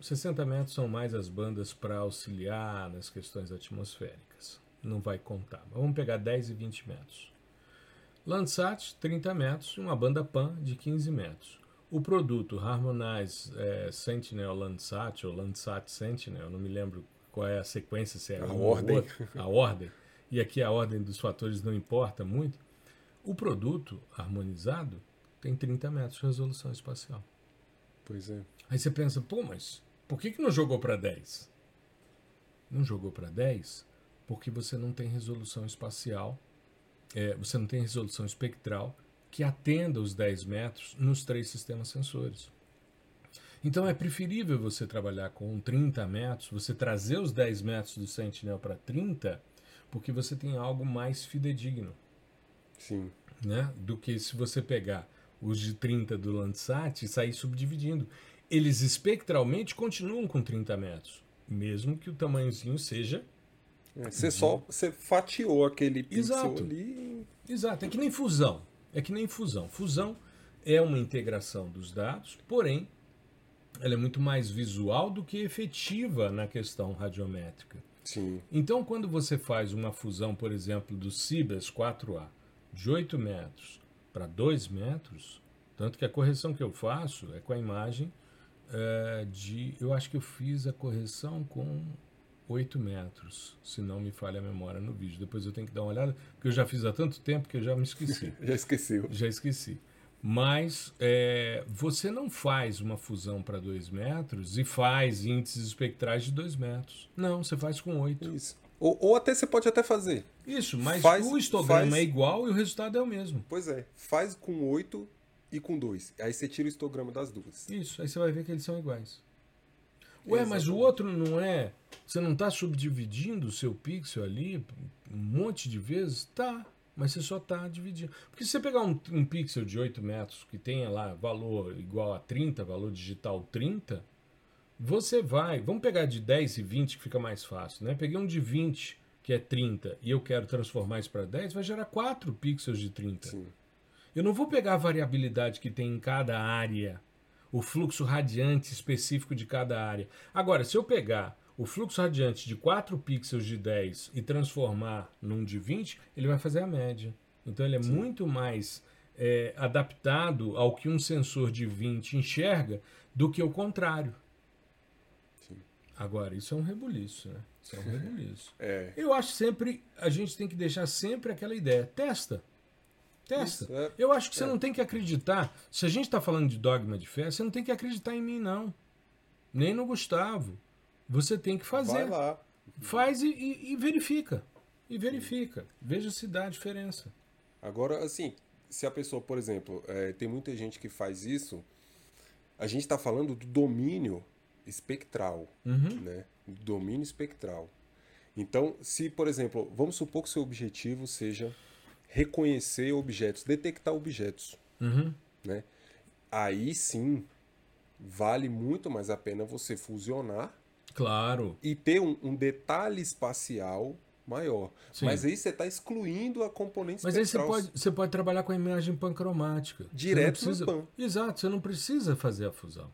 60 metros são mais as bandas para auxiliar nas questões atmosféricas não vai contar. Mas vamos pegar 10 e 20 metros. Landsat, 30 metros, e uma banda PAN de 15 metros. O produto Harmonize é, Sentinel Landsat, ou Landsat Sentinel, não me lembro qual é a sequência, se é a ordem. Outra, a ordem. E aqui a ordem dos fatores não importa muito. O produto harmonizado tem 30 metros de resolução espacial. Pois é. Aí você pensa, pô, mas por que, que não jogou para 10? Não jogou para 10 porque você não tem resolução espacial, é, você não tem resolução espectral que atenda os 10 metros nos três sistemas sensores. Então é preferível você trabalhar com 30 metros, você trazer os 10 metros do Sentinel para 30, porque você tem algo mais fidedigno. Sim. Né? Do que se você pegar os de 30 do Landsat e sair subdividindo. Eles espectralmente continuam com 30 metros, mesmo que o tamanhozinho seja é, você só você fatiou aquele pixel Exato. ali. Exato, é que nem fusão. É que nem fusão. Fusão é uma integração dos dados, porém, ela é muito mais visual do que efetiva na questão radiométrica. Sim. Então, quando você faz uma fusão, por exemplo, do Cibers 4A de 8 metros para 2 metros, tanto que a correção que eu faço é com a imagem é, de. Eu acho que eu fiz a correção com 8 metros, se não me falha a memória no vídeo. Depois eu tenho que dar uma olhada, porque eu já fiz há tanto tempo que eu já me esqueci. [LAUGHS] já esqueceu. Já esqueci. Mas é, você não faz uma fusão para 2 metros e faz índices espectrais de 2 metros. Não, você faz com 8. Isso. Ou, ou, até você pode até fazer. Isso, mas faz, o histograma faz... é igual e o resultado é o mesmo. Pois é, faz com 8 e com 2. Aí você tira o histograma das duas. Isso, aí você vai ver que eles são iguais. Ué, Exatamente. mas o outro não é. Você não está subdividindo o seu pixel ali um monte de vezes? Tá, mas você só está dividindo. Porque se você pegar um, um, pixel de 8 metros que tenha lá valor igual a 30, valor digital 30, você vai. Vamos pegar de 10 e 20 que fica mais fácil, né? Peguei um de 20 que é 30 e eu quero transformar isso para 10, vai gerar 4 pixels de 30. Sim. Eu não vou pegar a variabilidade que tem em cada área o fluxo radiante específico de cada área. Agora, se eu pegar o fluxo radiante de 4 pixels de 10 e transformar num de 20, ele vai fazer a média. Então ele é Sim. muito mais é, adaptado ao que um sensor de 20 enxerga do que o contrário. Sim. Agora, isso é um rebuliço, né? Isso é um [LAUGHS] rebuliço. é. Eu acho sempre, a gente tem que deixar sempre aquela ideia, testa. Testa. Isso, é, eu acho que você é. não tem que acreditar. Se a gente está falando de dogma de fé, você não tem que acreditar em mim, não. Nem no Gustavo. Você tem que fazer. Vai lá. Faz e, e, e verifica. E verifica. Veja se dá a diferença. Agora, assim, se a pessoa, por exemplo, é, tem muita gente que faz isso, a gente está falando do domínio espectral, uhum. né? Do domínio espectral. Então, se, por exemplo, vamos supor que seu objetivo seja reconhecer objetos, detectar objetos. Uhum. Né? Aí sim vale muito mais a pena você fusionar. Claro. E ter um, um detalhe espacial maior. Sim. Mas aí você está excluindo a componente Mas espectral. aí você pode, você pode trabalhar com a imagem pancromática. Direto precisa, no pan. Exato, você não precisa fazer a fusão.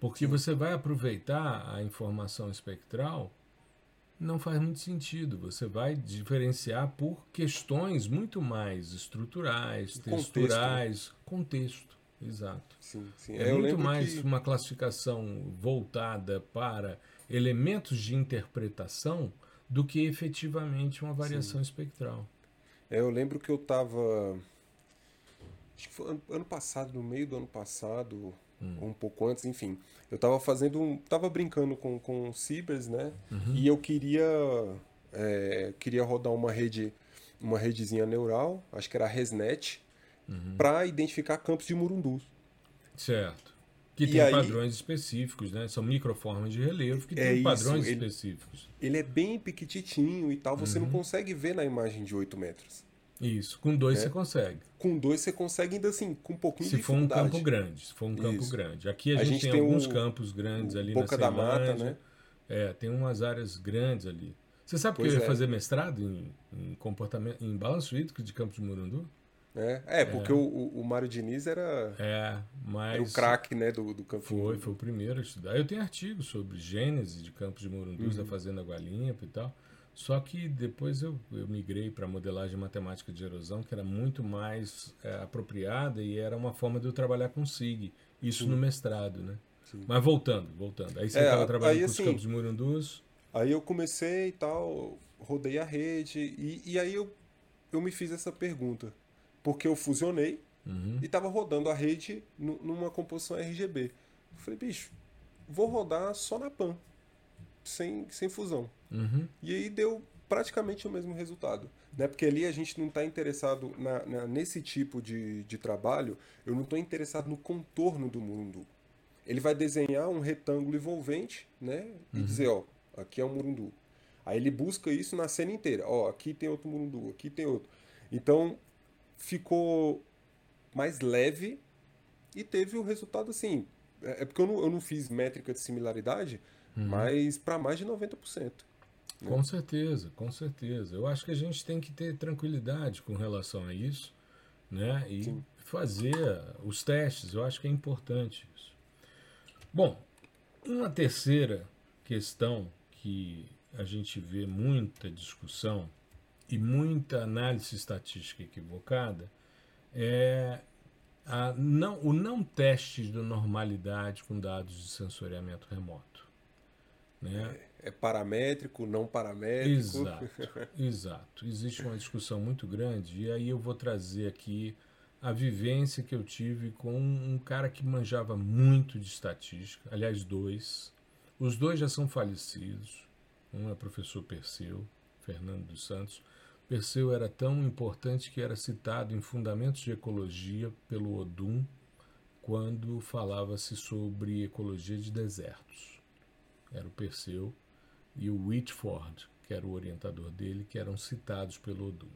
Porque Sim. você vai aproveitar a informação espectral, não faz muito sentido. Você vai diferenciar por questões muito mais estruturais, texturais, contexto. contexto. Exato. Sim, sim. É, é muito mais que... uma classificação voltada para elementos de interpretação do que efetivamente uma variação sim. espectral. É, eu lembro que eu estava. Acho que foi ano, ano, passado, no meio do ano passado, hum. ou um pouco antes, enfim. Eu estava fazendo um. Tava brincando com, com Cibers, né? Uhum. E eu queria. É, queria rodar uma rede. Uma redezinha neural, acho que era a ResNet, uhum. para identificar campos de murundus. Certo. Que e tem aí, padrões específicos, né? São microformas de relevo que é têm padrões ele, específicos. Ele é bem pequititinho e tal, você uhum. não consegue ver na imagem de 8 metros. Isso, com dois é. você consegue. Com dois você consegue ainda assim, com um pouquinho se de for um campo grande, se for um campo Isso. grande. Aqui a, a gente, gente, tem, alguns campos grandes ali Boca na da Mata, né? É, tem umas áreas grandes ali. Você sabe pois que eu ia é. fazer mestrado em, em comportamento, em balanço hídrico de Campos de Morundu? É, é porque é. O, o Mário Diniz era, é, mas era o craque né, do, do campo Foi, foi o primeiro a estudar. Eu tenho artigos sobre gênese de campos de Morundus, uhum. da Fazenda Água Limpa e tal. Só que depois eu, eu migrei para modelagem matemática de erosão, que era muito mais é, apropriada e era uma forma de eu trabalhar com SIG. Isso Sim. no mestrado, né? Sim. Mas voltando, voltando. Aí você estava é, trabalhando aí, com os assim, campos de Morundus. Aí eu comecei e tal, rodei a rede, e, e aí eu, eu me fiz essa pergunta porque eu fusionei uhum. e estava rodando a rede numa composição RGB. Eu falei, bicho, vou rodar só na PAN, sem, sem fusão. Uhum. E aí deu praticamente o mesmo resultado. Né? Porque ali a gente não está interessado na, na, nesse tipo de, de trabalho, eu não estou interessado no contorno do mundo. Ele vai desenhar um retângulo envolvente né? e uhum. dizer, ó, aqui é um murundu. Aí ele busca isso na cena inteira. Ó, aqui tem outro murundu, aqui tem outro. Então, ficou mais leve e teve o resultado assim. É, é porque eu não, eu não fiz métrica de similaridade, uhum. mas para mais de 90%. Né? Com certeza, com certeza. Eu acho que a gente tem que ter tranquilidade com relação a isso, né? E Sim. fazer os testes. Eu acho que é importante isso. Bom, uma terceira questão que a gente vê muita discussão e muita análise estatística equivocada é a não, o não teste de normalidade com dados de sensoriamento remoto. Né? É, é paramétrico, não paramétrico. Exato, exato. Existe uma discussão muito grande e aí eu vou trazer aqui a vivência que eu tive com um cara que manjava muito de estatística, aliás, dois. Os dois já são falecidos. Um é professor Perseu, Fernando dos Santos, Perseu era tão importante que era citado em Fundamentos de Ecologia pelo Odum quando falava-se sobre ecologia de desertos. Era o Perseu e o Whitford, que era o orientador dele, que eram citados pelo Odum.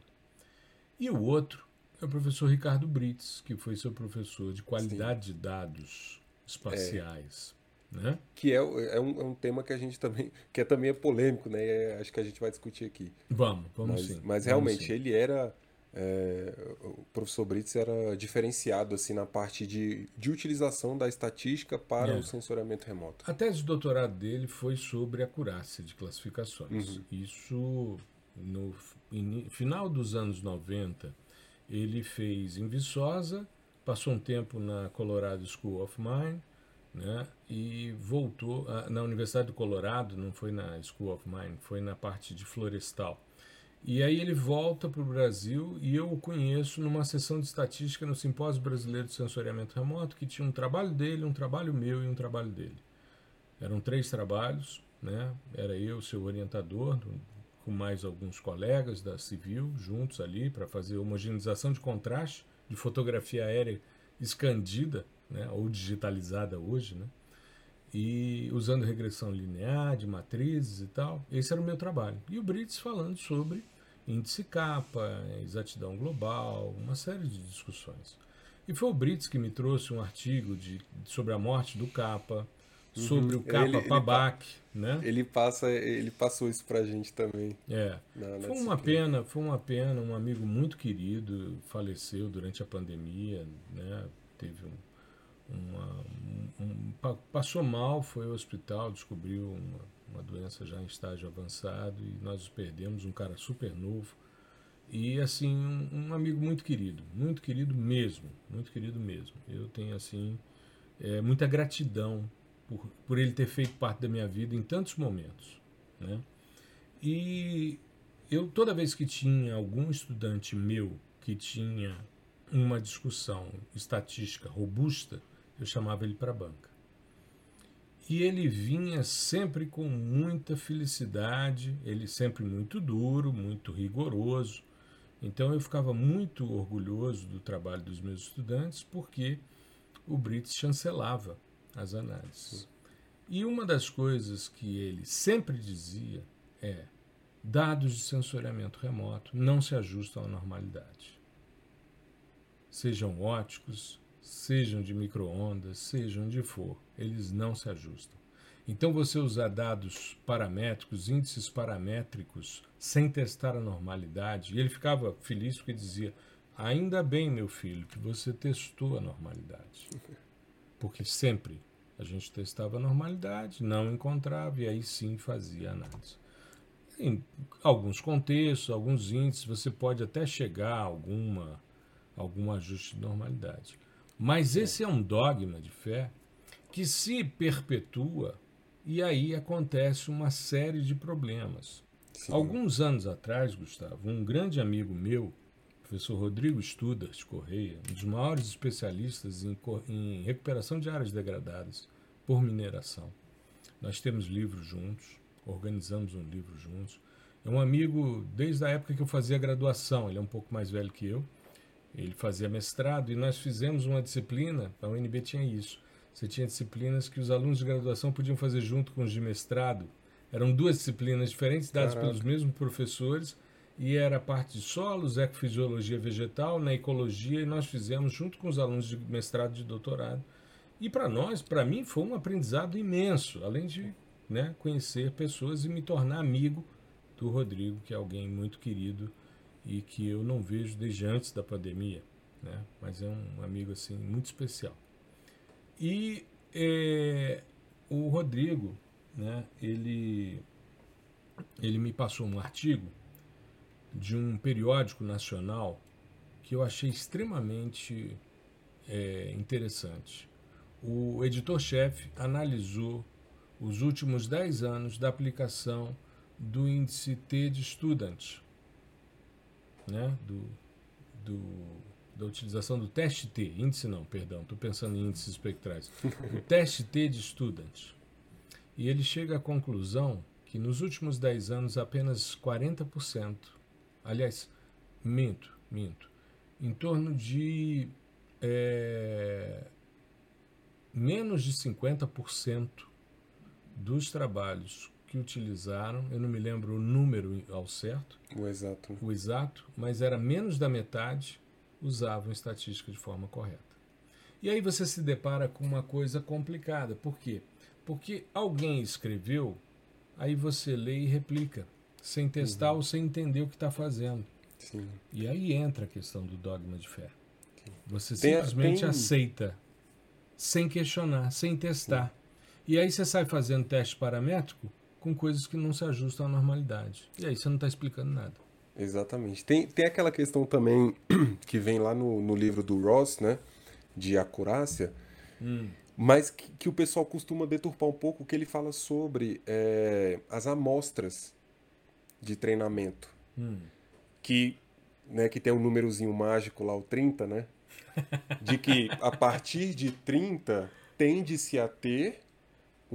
E o outro é o professor Ricardo Brits, que foi seu professor de qualidade Sim. de dados espaciais. Né? Que é, é, um, é um tema que a gente também. que é, também é polêmico, né? É, acho que a gente vai discutir aqui. Vamos, vamos mas, sim. Mas realmente, sim. ele era. É, o professor Brits era diferenciado assim na parte de, de utilização da estatística para é. o sensoriamento remoto. A tese de doutorado dele foi sobre acurácia de classificações. Uhum. Isso no in, final dos anos 90, ele fez em Viçosa, passou um tempo na Colorado School of Mine né? E voltou a, na Universidade do Colorado, não foi na School of Mine, foi na parte de florestal. E aí ele volta para o Brasil e eu o conheço numa sessão de estatística no Simpósio Brasileiro de Sensoriamento Remoto, que tinha um trabalho dele, um trabalho meu e um trabalho dele. Eram três trabalhos, né? Era eu, seu orientador, com mais alguns colegas da Civil, juntos ali para fazer homogeneização de contraste de fotografia aérea escandida né, ou digitalizada hoje, né, e usando regressão linear de matrizes e tal. Esse era o meu trabalho. E o Brits falando sobre índice capa, exatidão global, uma série de discussões. E foi o Brits que me trouxe um artigo de, sobre a morte do capa, uhum. sobre o capa ele, Pabac. né? Ele passa, ele passou isso pra gente também. É. Na foi uma pena, foi uma pena, um amigo muito querido faleceu durante a pandemia, né? Teve um, uma, um, um, passou mal, foi ao hospital, descobriu uma, uma doença já em estágio avançado e nós perdemos, um cara super novo. E assim, um, um, amigo muito querido, muito querido mesmo, muito querido mesmo. Eu tenho assim é, muita gratidão por, por ele ter feito parte da minha vida em tantos momentos. Né? E eu, toda vez que tinha algum estudante meu que tinha uma discussão estatística robusta, eu chamava ele para a banca. E ele vinha sempre com muita felicidade, ele sempre muito duro, muito rigoroso. Então eu ficava muito orgulhoso do trabalho dos meus estudantes, porque o Brits chancelava as análises. E uma das coisas que ele sempre dizia é: dados de sensoriamento remoto não se ajustam à normalidade. Sejam óticos, sejam de microondas, sejam de for, eles não se ajustam. Então, você usar dados paramétricos, índices paramétricos, sem testar a normalidade, e ele ficava feliz porque dizia: Ainda bem, meu filho, que você testou a normalidade. Porque sempre a gente testava a normalidade, não encontrava e aí sim fazia análise. Em alguns contextos, alguns índices, você pode até chegar a alguma, algum ajuste de normalidade. Mas esse é um dogma de fé que se perpetua e aí acontece uma série de problemas. Sim. Alguns anos atrás, Gustavo, um grande amigo meu, professor Rodrigo Studas Correia, um dos maiores especialistas em, em recuperação de áreas degradadas por mineração. Nós temos livros juntos, organizamos um livro juntos. É um amigo desde a época que eu fazia graduação, ele é um pouco mais velho que eu. Ele fazia mestrado e nós fizemos uma disciplina, a UNB tinha isso. Você tinha disciplinas que os alunos de graduação podiam fazer junto com os de mestrado. Eram duas disciplinas diferentes, dadas Caraca. pelos mesmos professores, e era a parte de solos, ecofisiologia vegetal, na ecologia, e nós fizemos junto com os alunos de mestrado e de doutorado. E para nós, para mim, foi um aprendizado imenso, além de né, conhecer pessoas e me tornar amigo do Rodrigo, que é alguém muito querido e que eu não vejo desde antes da pandemia, né? mas é um amigo assim muito especial. E é, o Rodrigo, né, ele, ele me passou um artigo de um periódico nacional que eu achei extremamente é, interessante. O editor-chefe analisou os últimos 10 anos da aplicação do índice T de Student, né? do, do, da utilização do teste T, índice não, perdão, estou pensando em índices espectrais, o [LAUGHS] teste T de Student. E ele chega à conclusão que nos últimos 10 anos apenas 40% aliás, minto, minto, em torno de é, menos de 50% dos trabalhos que utilizaram, eu não me lembro o número ao certo, o exato, o exato, mas era menos da metade usavam estatística de forma correta. E aí você se depara com uma coisa complicada. Por quê? Porque alguém escreveu, aí você lê e replica sem testar uhum. ou sem entender o que está fazendo. Sim. E aí entra a questão do dogma de fé. Sim. Você tem, simplesmente tem... aceita, sem questionar, sem testar. Sim. E aí você sai fazendo teste paramétrico com coisas que não se ajustam à normalidade. E aí você não está explicando nada. Exatamente. Tem, tem aquela questão também [CLEARS THROAT] que vem lá no, no livro do Ross, né? De acurácia. Hum. Mas que, que, o pessoal costuma deturpar um pouco, que ele fala sobre é, as amostras de treinamento. Hum. Que, né, que tem um númerozinho mágico lá, o 30, né? [LAUGHS] De que a partir de 30 tende-se a ter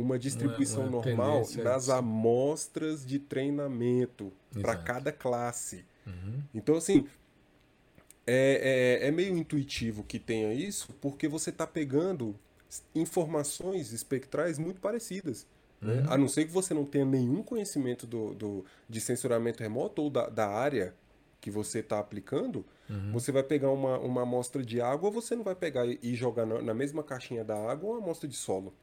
uma distribuição uma, uma normal nas amostras de treinamento para cada classe. Uhum. Então, assim, é, é, é, meio intuitivo que tenha isso, porque você está pegando informações espectrais muito parecidas. Né? Uhum. A não ser que você não tenha nenhum conhecimento do, do, de censuramento remoto ou da, da área que você está aplicando, uhum. você vai pegar uma, uma amostra de água, você não vai pegar e jogar na, na mesma caixinha da água uma amostra de solo.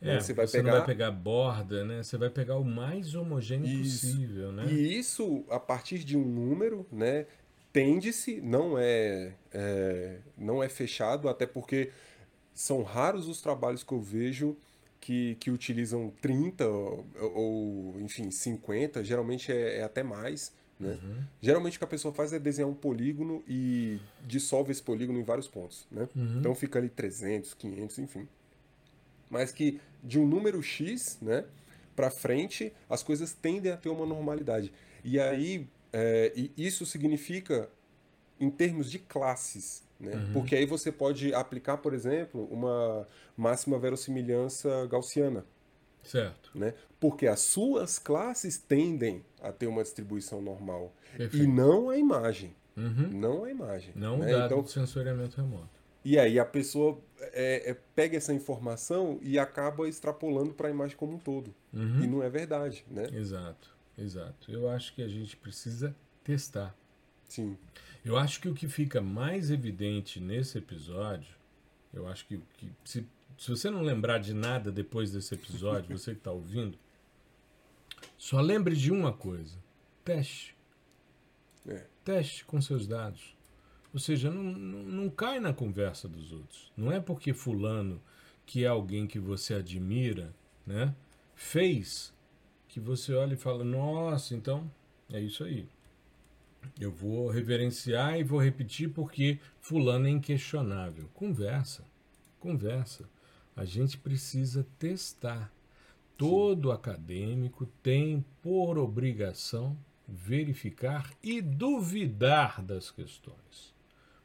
É, né? Você, vai você pegar... não vai pegar borda, né? Você vai pegar o mais homogêneo isso. possível, né? E isso, a partir de um número, né? Tende-se, não é, é, não é fechado, até porque são raros os trabalhos que eu vejo que, que utilizam 30 ou, ou enfim, 50, geralmente é, é até mais. Né? Uhum. Geralmente o que a pessoa faz é desenhar um polígono e dissolve esse polígono em vários pontos. Né? Uhum. Então fica ali 300, 500, enfim. Mas que de um número X né, para frente, as coisas tendem a ter uma normalidade. E aí, é, e isso significa em termos de classes. Né? Uhum. Porque aí você pode aplicar, por exemplo, uma máxima verossimilhança gaussiana. Certo. Né? Porque as suas classes tendem a ter uma distribuição normal. Perfeito. E não a imagem. Uhum. Não a imagem. Não né? o dado então, de sensoriamento remoto. E aí a pessoa é, é, pega essa informação e acaba extrapolando para a imagem como um todo. Uhum. E não é verdade, né? Exato, exato. Eu acho que a gente precisa testar. Sim. Eu acho que o que fica mais evidente nesse episódio, eu acho que, que se, se você não lembrar de nada depois desse episódio, [LAUGHS] você que está ouvindo, só lembre de uma coisa: teste. É. Teste com seus dados. Ou seja, não, não, não cai na conversa dos outros. Não é porque fulano, que é alguém que você admira, né, fez, que você olha e fala, nossa, então é isso aí. Eu vou reverenciar e vou repetir porque fulano é inquestionável. Conversa, conversa. A gente precisa testar. Todo Sim. acadêmico tem por obrigação verificar e duvidar das questões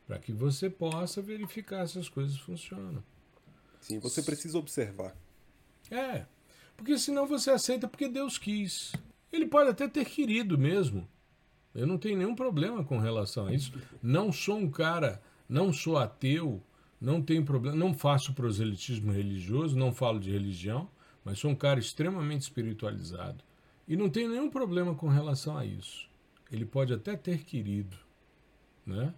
para que você possa verificar se as coisas funcionam. Sim, você precisa observar. É, porque senão você aceita porque Deus quis. Ele pode até ter querido mesmo. Eu não tenho nenhum problema com relação a isso. Não sou um cara, não sou ateu, não tenho problema, não faço proselitismo religioso, não falo de religião, mas sou um cara extremamente espiritualizado. E não tenho nenhum problema com relação a isso. Ele pode até ter querido, né?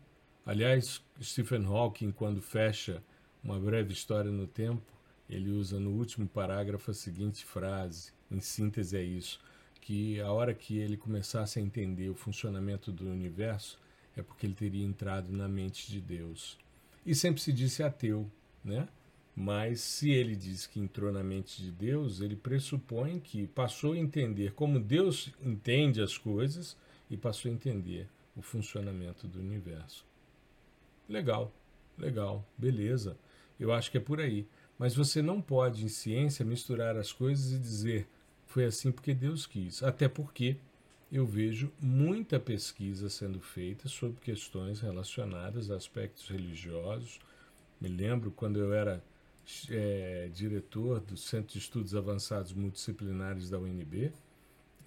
Aliás, Stephen Hawking, quando fecha uma breve história no tempo, ele usa no último parágrafo a seguinte frase, em síntese é isso, que a hora que ele começasse a entender o funcionamento do universo é porque ele teria entrado na mente de Deus. E sempre se disse ateu, né? Mas se ele diz que entrou na mente de Deus, ele pressupõe que passou a entender como Deus entende as coisas e passou a entender o funcionamento do universo. Legal, legal, beleza. Eu acho que é por aí. Mas você não pode, em ciência, misturar as coisas e dizer foi assim porque Deus quis. Até porque eu vejo muita pesquisa sendo feita sobre questões relacionadas a aspectos religiosos. Me lembro quando eu era é, diretor do Centro de Estudos Avançados Multidisciplinares da UNB,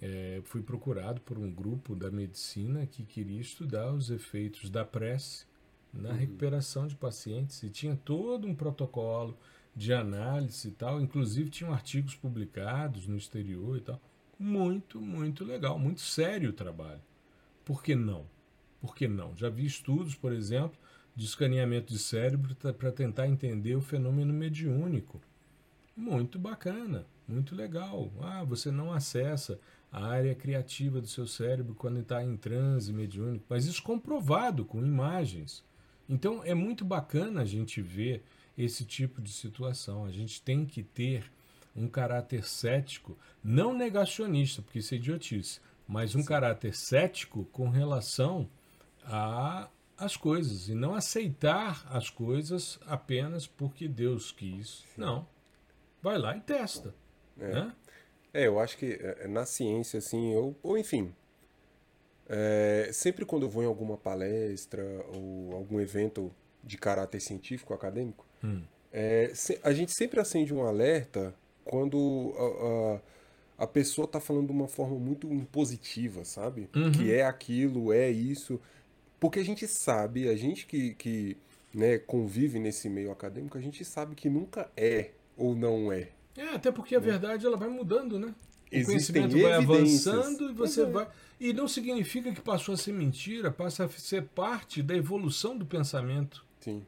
é, fui procurado por um grupo da medicina que queria estudar os efeitos da prece na uhum. recuperação de pacientes e tinha todo um protocolo de análise e tal, inclusive tinham artigos publicados no exterior e tal. Muito, muito legal, muito sério o trabalho. Por que não? Por que não? Já vi estudos, por exemplo, de escaneamento de cérebro para tentar entender o fenômeno mediúnico. Muito bacana, muito legal. Ah, você não acessa a área criativa do seu cérebro quando está em transe mediúnico, mas isso comprovado com imagens. Então é muito bacana a gente ver esse tipo de situação. A gente tem que ter um caráter cético, não negacionista, porque isso é idiotice, mas um Sim. caráter cético com relação a as coisas e não aceitar as coisas apenas porque Deus quis. Não. Vai lá e testa. É. Né? é, eu acho que é, na ciência, assim, ou, ou enfim, é, sempre quando eu vou em alguma palestra ou algum evento de caráter científico, acadêmico, hum. é, a gente sempre acende um alerta quando a, a, a pessoa está falando de uma forma muito impositiva, sabe? Uhum. Que é aquilo, é isso. Porque a gente sabe, a gente que, que né, convive nesse meio acadêmico, a gente sabe que nunca é ou não é. É, até porque a né? verdade ela vai mudando, né? O Existem conhecimento vai avançando e você vai. E não significa que passou a ser mentira, passa a ser parte da evolução do pensamento. Sim.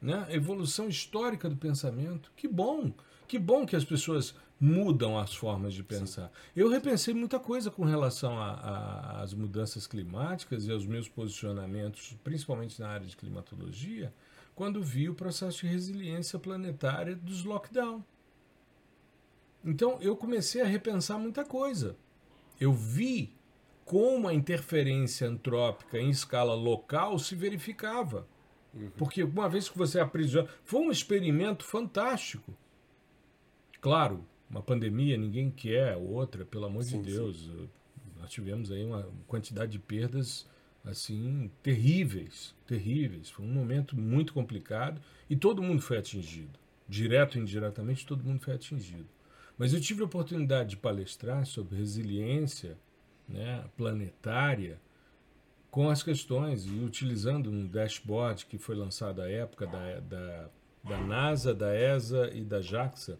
Né? A evolução histórica do pensamento. Que bom! Que bom que as pessoas mudam as formas de pensar. Sim. Eu repensei muita coisa com relação às mudanças climáticas e aos meus posicionamentos, principalmente na área de climatologia, quando vi o processo de resiliência planetária dos lockdown. Então eu comecei a repensar muita coisa. Eu vi como a interferência antrópica em escala local se verificava. Uhum. Porque uma vez que você aprisiona. Foi um experimento fantástico. Claro, uma pandemia, ninguém quer outra, pelo amor sim, de Deus. Sim. Nós tivemos aí uma quantidade de perdas assim terríveis, terríveis. Foi um momento muito complicado e todo mundo foi atingido. Direto e indiretamente, todo mundo foi atingido. Mas eu tive a oportunidade de palestrar sobre resiliência né, planetária com as questões e utilizando um dashboard que foi lançado à época da, da, da NASA, da ESA e da JAXA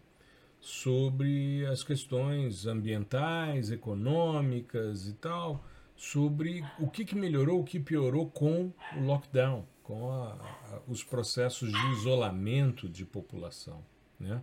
sobre as questões ambientais, econômicas e tal, sobre o que, que melhorou, o que piorou com o lockdown, com a, a, os processos de isolamento de população. Né?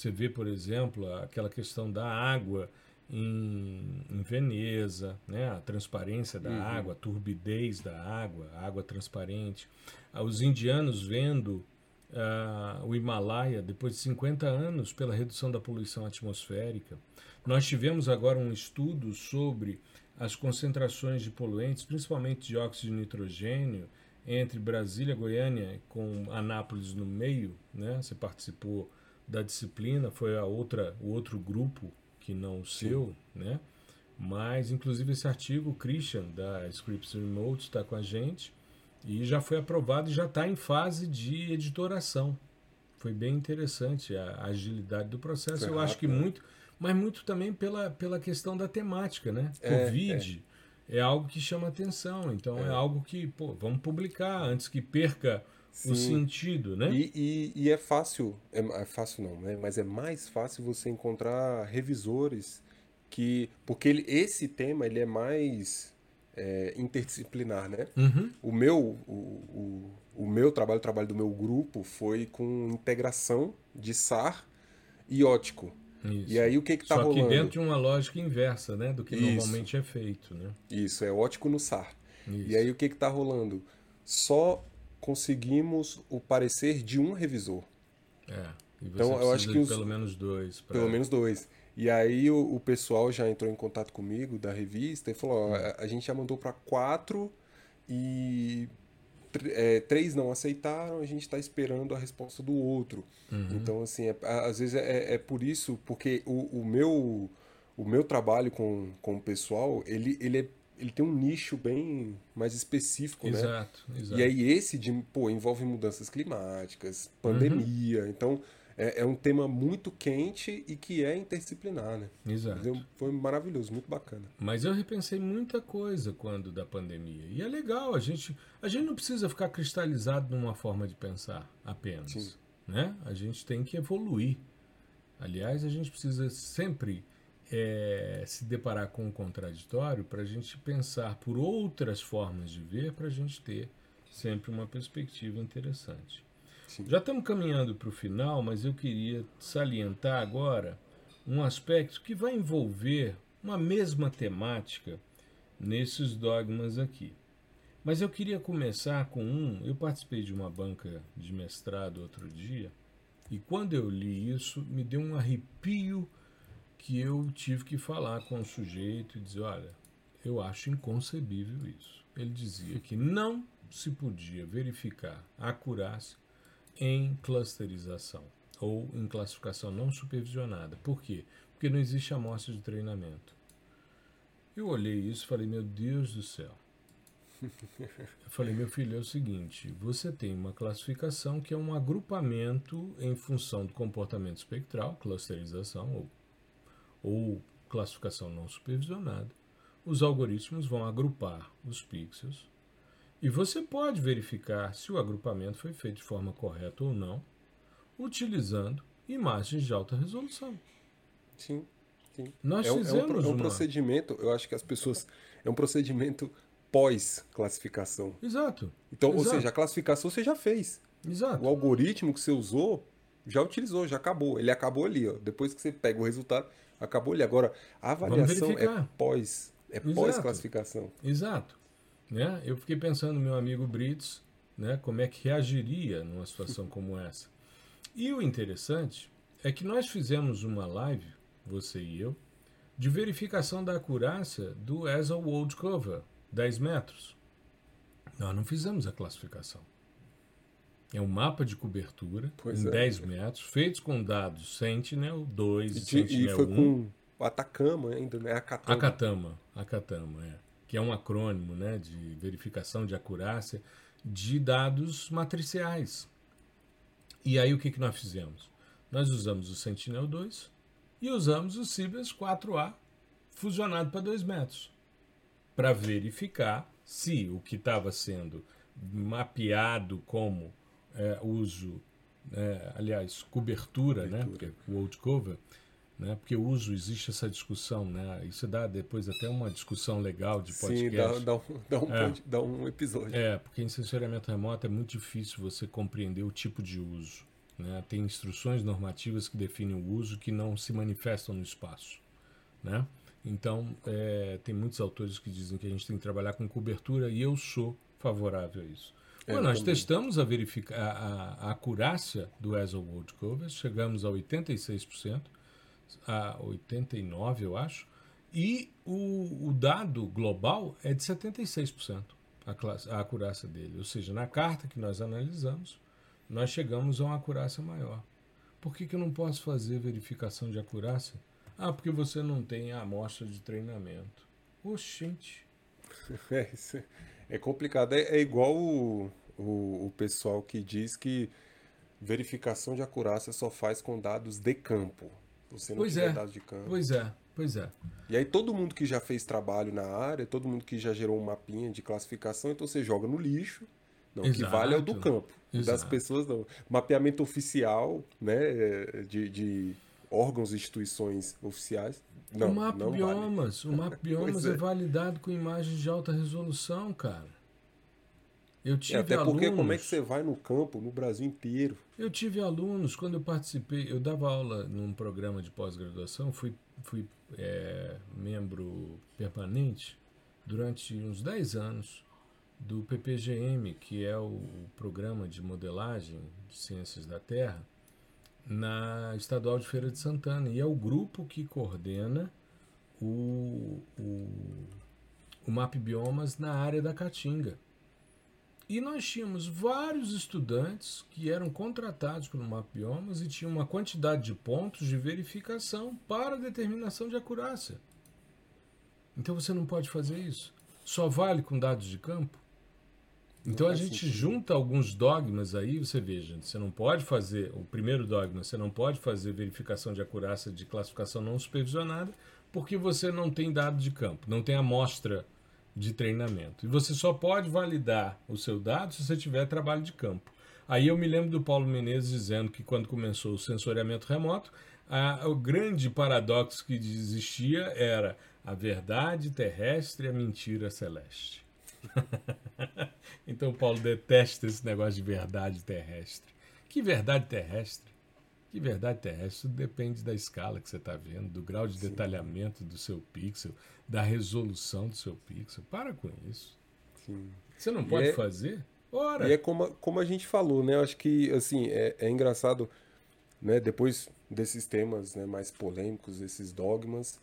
Você vê, por exemplo, aquela questão da água em, em Veneza, né? a transparência da uhum. água, a turbidez da água, a água transparente. Ah, os indianos vendo uh, o Himalaia depois de 50 anos pela redução da poluição atmosférica. Nós tivemos agora um estudo sobre as concentrações de poluentes, principalmente dióxido de nitrogênio, entre Brasília, Goiânia, com Anápolis no meio, né? Você participou da disciplina, foi a outra, o outro grupo que não o seu, né? Mas, inclusive, esse artigo, o Christian, da Scripts Remote, está com a gente e já foi aprovado e já está em fase de editoração. Foi bem interessante a agilidade do processo. Foi Eu acho que né? muito, mas muito também pela, pela questão da temática, né? É, Covid é. é. algo que chama atenção. Então, é, é algo que, pô, vamos publicar antes que perca Sim. o sentido, né? E, e, e, é fácil, é, é fácil não, né? Mas é mais fácil você encontrar revisores que, porque ele, esse tema ele é mais é, interdisciplinar, né? Uhum. O meu, o, o, o, meu trabalho, o trabalho do meu grupo foi com integração de SAR e ótico. Isso. E aí o que que tá Só rolando? que dentro de uma lógica inversa, né, do que Isso. normalmente é feito, né? Isso, é ótico no SAR. Isso. E aí o que que tá rolando? Só conseguimos o parecer de um revisor. É. então eu acho que os, pelo menos dois. Pra... Pelo menos dois. E aí o, o, pessoal já entrou em contato comigo da revista e falou: ó, a, a gente já mandou para quatro e é, três não aceitaram, a gente está esperando a resposta do outro. Uhum. Então, assim, é, às vezes é, é, por isso, porque o, o, meu, o meu trabalho com, com o pessoal, ele, ele é ele tem um nicho bem mais específico, exato, né? Exato. E aí esse de, pô, envolve mudanças climáticas, pandemia, uhum. então é, é, um tema muito quente e que é interdisciplinar, né? Exato. Foi maravilhoso, muito bacana. Mas eu repensei muita coisa quando da pandemia. E é legal, a gente, a gente não precisa ficar cristalizado numa forma de pensar apenas. Sim. Né? A gente tem que evoluir. Aliás, a gente precisa sempre é, se deparar com um contraditório para a gente pensar por outras formas de ver, para a gente ter sempre uma perspectiva interessante. Sim. Já estamos caminhando para o final, mas eu queria salientar agora um aspecto que vai envolver uma mesma temática nesses dogmas aqui. Mas eu queria começar com um. Eu participei de uma banca de mestrado outro dia, e quando eu li isso, me deu um arrepio que eu tive que falar com o sujeito e dizer: olha, eu acho inconcebível isso. Ele dizia que não se podia verificar a acurácia em clusterização ou em classificação não supervisionada. Por quê? Porque não existe amostra de treinamento. Eu olhei isso e falei, meu Deus do céu. [LAUGHS] Eu falei, meu filho, é o seguinte: você tem uma classificação que é um agrupamento em função do comportamento espectral, clusterização ou, ou classificação não supervisionada. Os algoritmos vão agrupar os pixels e você pode verificar se o agrupamento foi feito de forma correta ou não, utilizando imagens de alta resolução. Sim, sim. Nós é, fizemos é um, é um uma... procedimento, eu acho que as pessoas. É um procedimento pós-classificação. Exato. Então, Exato. ou seja, a classificação você já fez. Exato. O algoritmo que você usou já utilizou, já acabou. Ele acabou ali, ó. Depois que você pega o resultado, acabou ali. Agora, a avaliação é pós, é pós-classificação. Exato. Né? Eu fiquei pensando meu amigo Brits, né, como é que reagiria numa situação [LAUGHS] como essa. E o interessante é que nós fizemos uma live, você e eu, de verificação da acurácia do ESA World Cover, 10 metros. Nós não fizemos a classificação. É um mapa de cobertura pois em é. 10 metros, feitos com dados Sentinel 2 e, Sentinel e foi 1. com o Atacama ainda, né? Acatama. Acatama, Acatama, é. Que é um acrônimo né, de verificação de acurácia de dados matriciais. E aí o que, que nós fizemos? Nós usamos o Sentinel 2 e usamos o Cibers 4A fusionado para 2 metros para verificar se o que estava sendo mapeado como é, uso, é, aliás, cobertura, né, cobertura. né, porque o old cover, né, porque o uso existe essa discussão, né, isso dá depois até uma discussão legal de podcast. Sim, dá, dá, um, dá, um, é, dá um episódio. É, porque em sensoriamento remoto é muito difícil você compreender o tipo de uso. Né? Tem instruções normativas que definem o uso que não se manifestam no espaço. Né? Então, é, tem muitos autores que dizem que a gente tem que trabalhar com cobertura e eu sou favorável a isso. É, Bom, nós também. testamos a, verificar, a, a, acurácia do ESA World Cover, chegamos a 86%, a 89%, eu acho, e o, o dado global é de 76%, a, classe, a acurácia dele. Ou seja, na carta que nós analisamos, nós chegamos a uma acurácia maior. Por que, que eu não posso fazer verificação de acurácia ah, porque você não tem a amostra de treinamento. Oxente. [LAUGHS] É, é complicado. É, é igual o, o, o, pessoal que diz que verificação de acurácia só faz com dados de campo. Você não pois é. dados de campo. Pois é, pois é. E aí todo mundo que já fez trabalho na área, todo mundo que já gerou um mapinha de classificação, então você joga no lixo. Não, o que vale é o do campo. Exato. Das pessoas não. Mapeamento oficial, né, de, de órgãos e instituições oficiais. Não, o mapa biomas, vale. o mapa [LAUGHS] biomas é. é. validado com imagens de alta resolução, cara. Eu tive é, até porque alunos, como é que você vai no campo no Brasil inteiro? Eu tive alunos quando eu participei, eu dava aula num programa de pós-graduação, fui, fui é, membro permanente durante uns 10 anos do PPGM, que é o programa de modelagem de ciências da Terra, na Estadual de Feira de Santana. E é o grupo que coordena o, o, o MAP Biomas na área da Caatinga. E nós tínhamos vários estudantes que eram contratados pelo MAP Biomas e tinham uma quantidade de pontos de verificação para determinação de acurácia. Então você não pode fazer isso. Só vale com dados de campo? Então a gente sentido. junta alguns dogmas aí, você veja, você não pode fazer, o primeiro dogma, você não pode fazer verificação de acurácia de classificação não supervisionada, porque você não tem dado de campo, não tem amostra de treinamento. E você só pode validar o seu dado se você tiver trabalho de campo. Aí eu me lembro do Paulo Menezes dizendo que quando começou o sensoriamento remoto, a, o grande paradoxo que existia era a verdade terrestre e a mentira celeste. [LAUGHS] então Paulo detesta esse negócio de verdade terrestre. Que verdade terrestre? Que verdade terrestre? Tudo depende da escala que você está vendo, do grau de Sim. detalhamento do seu pixel, da resolução do seu pixel. Para com isso. Sim. Você não pode é, fazer? Ora. E é como, como a gente falou, né? Eu acho que assim, é, é engraçado, né? Depois desses temas né, mais polêmicos, esses dogmas,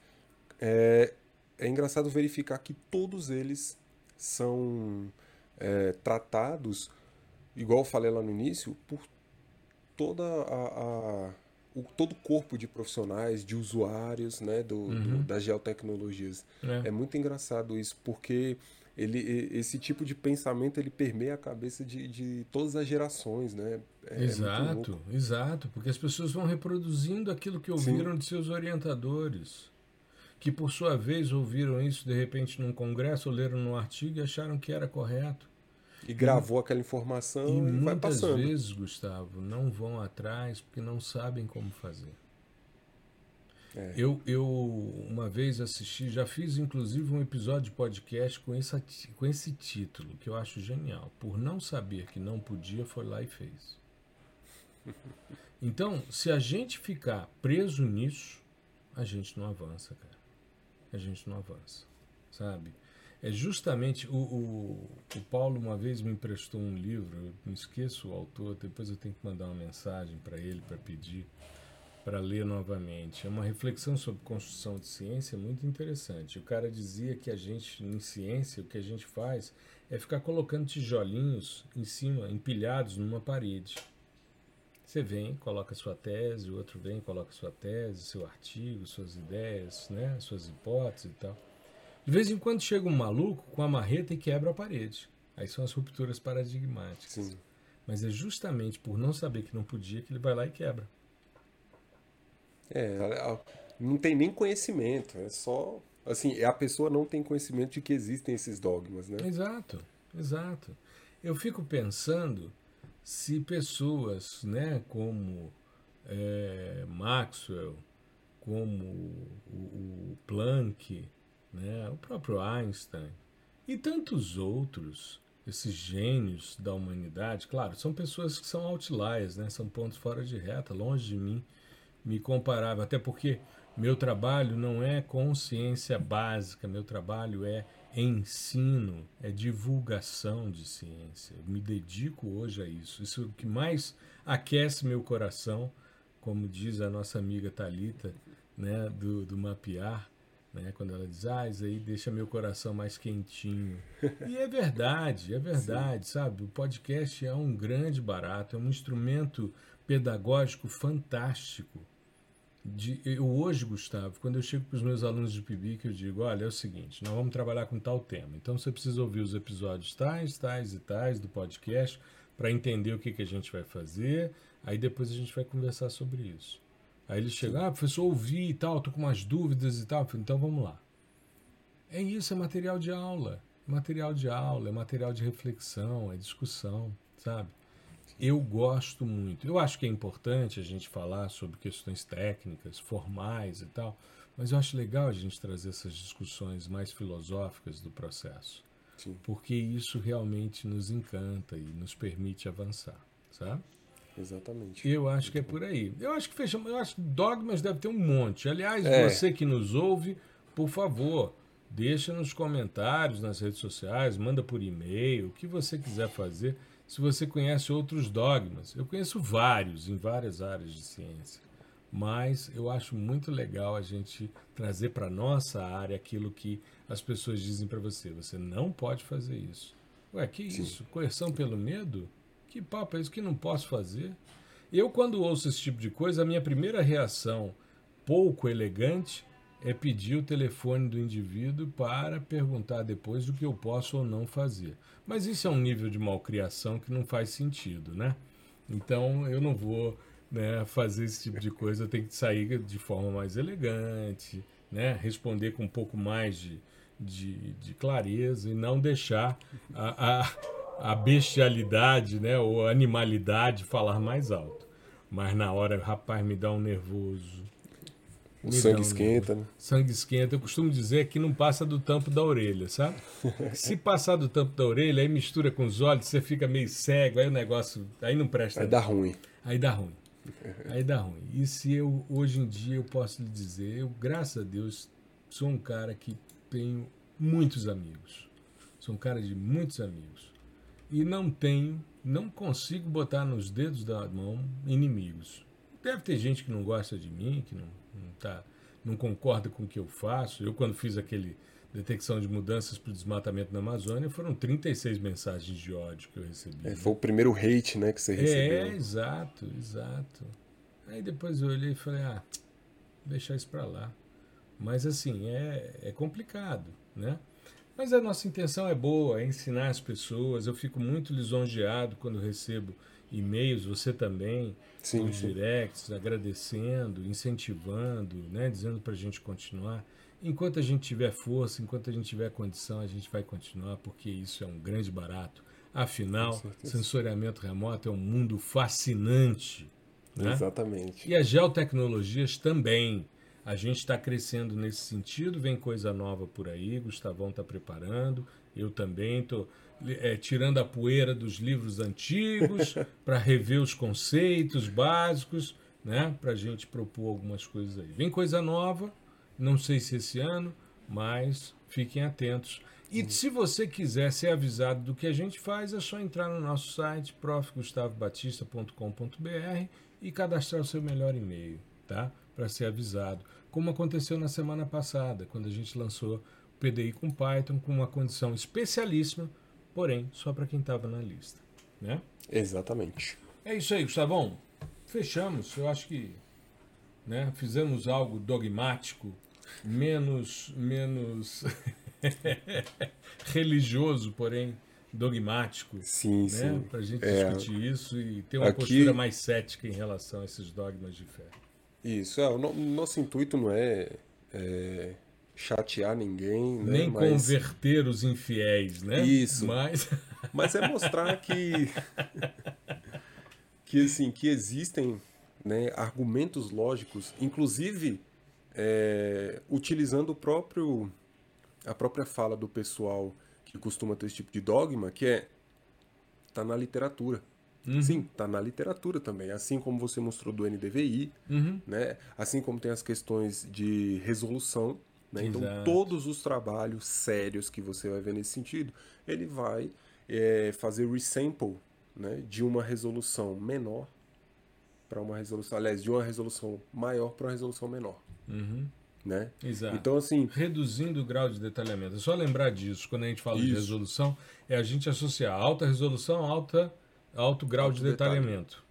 é, é engraçado verificar que todos eles são é, tratados, igual eu falei lá no início, por toda a, a o, todo o corpo de profissionais, de usuários né, do, uhum. do das geotecnologias. É. é. muito engraçado isso, porque ele, esse tipo de pensamento ele permeia a cabeça de, de todas as gerações. Né? É, é exato, exato, porque as pessoas vão reproduzindo aquilo que ouviram Sim. de seus orientadores que por sua vez ouviram isso de repente num congresso, ou leram num artigo e acharam que era correto. E gravou e, aquela informação e, e vai passando. muitas vezes, Gustavo, não vão atrás porque não sabem como fazer. É. Eu, eu uma vez assisti, já fiz inclusive um episódio de podcast com esse, com esse título, que eu acho genial. Por não saber que não podia, foi lá e fez. [LAUGHS] Então, se a gente ficar preso nisso, a gente não avança, cara. A gente não avança, sabe? É justamente o, o, o Paulo uma vez me emprestou um livro, eu me esqueço o autor, depois eu tenho que mandar uma mensagem para ele para pedir para ler novamente. É uma reflexão sobre construção de ciência muito interessante. O cara dizia que a gente, em ciência, o que a gente faz é ficar colocando tijolinhos em cima, empilhados numa parede. Você vem, coloca sua tese, o outro vem, coloca sua tese, seu artigo, suas ideias, né, suas hipóteses e tal. De vez em quando chega um maluco com a marreta e quebra a parede. Aí são as rupturas paradigmáticas. Sim. Mas é justamente por não saber que não podia que ele vai lá e quebra. É, não tem nem conhecimento, é só. Assim, a pessoa não tem conhecimento de que existem esses dogmas, né? Exato, exato. Eu fico pensando se pessoas, né, como é, Maxwell, como o, o Planck, né, o próprio Einstein e tantos outros, esses gênios da humanidade, claro, são pessoas que são outliers, né, são pontos fora de reta, longe de mim me comparava, até porque meu trabalho não é consciência básica, meu trabalho é ensino, é divulgação de ciência. Eu me dedico hoje a isso. Isso é o que mais aquece meu coração, como diz a nossa amiga Talita, né, do, do mapear, né, quando ela diz, ah, isso aí deixa meu coração mais quentinho. E é verdade, é verdade, Sim. sabe? O podcast é um grande barato, é um instrumento pedagógico fantástico de, eu hoje, Gustavo, quando eu chego para os meus alunos de PIBIC, eu digo, olha, é o seguinte, nós vamos trabalhar com tal tema. Então você precisa ouvir os episódios tais, tais e tais do podcast para entender o que, que a gente vai fazer. Aí depois a gente vai conversar sobre isso. Aí eles chegam, ah, professor, ouvi e tal, tô com umas dúvidas e tal. Então vamos lá. É isso, é material de aula. É material de aula, é material de reflexão, é discussão, sabe? Eu gosto muito. Eu acho que é importante a gente falar sobre questões técnicas, formais e tal, mas eu acho legal a gente trazer essas discussões mais filosóficas do processo. Sim. Porque isso realmente nos encanta e nos permite avançar, sabe? Exatamente. Eu acho Muito que é bom. por aí. Eu acho que fechamos, eu acho que dogmas deve ter um monte. Aliás, é. você que nos ouve, por favor, deixa nos comentários nas redes sociais, manda por e-mail, o que você quiser fazer se você conhece outros dogmas. Eu conheço vários em várias áreas de ciência, mas eu acho muito legal a gente trazer para nossa área aquilo que as pessoas dizem para você. Você não pode fazer isso. Ué, que Sim. isso? Coerção pelo medo? Que papo é isso que não posso fazer? Eu, quando ouço esse tipo de coisa, a minha primeira reação, pouco elegante, é pedir o telefone do indivíduo para perguntar depois do que eu posso ou não fazer. Mas isso é um nível de malcriação que não faz sentido, né? Então eu não vou né, fazer esse tipo de coisa, tenho que sair de forma mais elegante, né? responder com um pouco mais de, de, de clareza e não deixar a, a, a bestialidade né, ou animalidade falar mais alto. Mas na hora, rapaz, me dá um nervoso o sangue esquenta, né? Sangue esquenta. Eu costumo dizer que não passa do tampo da orelha, sabe? [LAUGHS] Se passar do tampo da orelha, aí mistura com os olhos, você fica meio cego, aí o negócio. Aí não presta. Aí dá ruim. Aí dá ruim. Aí dá ruim. E se eu, hoje em dia, eu posso lhe dizer, eu, graças a Deus, sou um cara que tenho muitos amigos. Sou um cara de muitos amigos. E não tenho, não consigo botar nos dedos da mão inimigos. Deve ter gente que não gosta de mim, que não não, tá, não concorda com o que eu faço. Eu, quando fiz aquele detecção de mudanças para o desmatamento na Amazônia, foram 36 mensagens de ódio que eu recebi. É, foi o primeiro hate né, que você recebeu. É, exato, exato. Aí depois eu olhei e falei, ah, deixar isso para lá. Mas assim, é, é complicado, né? Mas a nossa intenção é boa, é ensinar as pessoas. Eu fico muito lisonjeado quando recebo e-mails, você também, sim, nos sim. directs, agradecendo, incentivando, né, dizendo para a gente continuar. Enquanto a gente tiver força, enquanto a gente tiver condição, a gente vai continuar, porque isso é um grande barato. Afinal, sensoriamento remoto é um mundo fascinante. Né? Exatamente. E as geotecnologias também. A gente está crescendo nesse sentido, vem coisa nova por aí, Gustavão está preparando, eu também estou é, tirando a poeira dos livros antigos [LAUGHS] para rever os conceitos básicos, né? Para a gente propor algumas coisas aí. Vem coisa nova, não sei se esse ano, mas fiquem atentos. E se você quiser ser avisado do que a gente faz, é só entrar no nosso site profgustavobatista.com.br e cadastrar o seu melhor e-mail, tá? Para ser avisado como aconteceu na semana passada, quando a gente lançou o PDI com Python com uma condição especialíssima, porém só para quem estava na lista. Né? Exatamente. É isso aí, Gustavão. Fechamos. Eu acho que né, fizemos algo dogmático, menos, menos [LAUGHS] religioso, porém dogmático. Sim, né? sim. Para a gente é, discutir isso e ter uma aqui... postura mais cética em relação a esses dogmas de fé. Isso, é, o no, nosso intuito não é, é chatear ninguém, né? nem Mas... converter os infiéis, né? Isso. Mas, [LAUGHS] Mas é mostrar que que assim que existem né, argumentos lógicos, inclusive é, utilizando o próprio a própria fala do pessoal que costuma ter esse tipo de dogma, que é tá na literatura. Uhum. Sim, está na literatura também. Assim como você mostrou do NDVI, uhum. né? assim como tem as questões de resolução. Né? Então, todos os trabalhos sérios que você vai ver nesse sentido, ele vai é, fazer resample né? de uma resolução menor para uma resolução, aliás, de uma resolução maior para uma resolução menor. Uhum. Né? Exato. Então, assim. Reduzindo o grau de detalhamento. É só lembrar disso, quando a gente fala isso. de resolução, é a gente associar alta resolução, alta alto grau alto de detalhamento. Detalhe.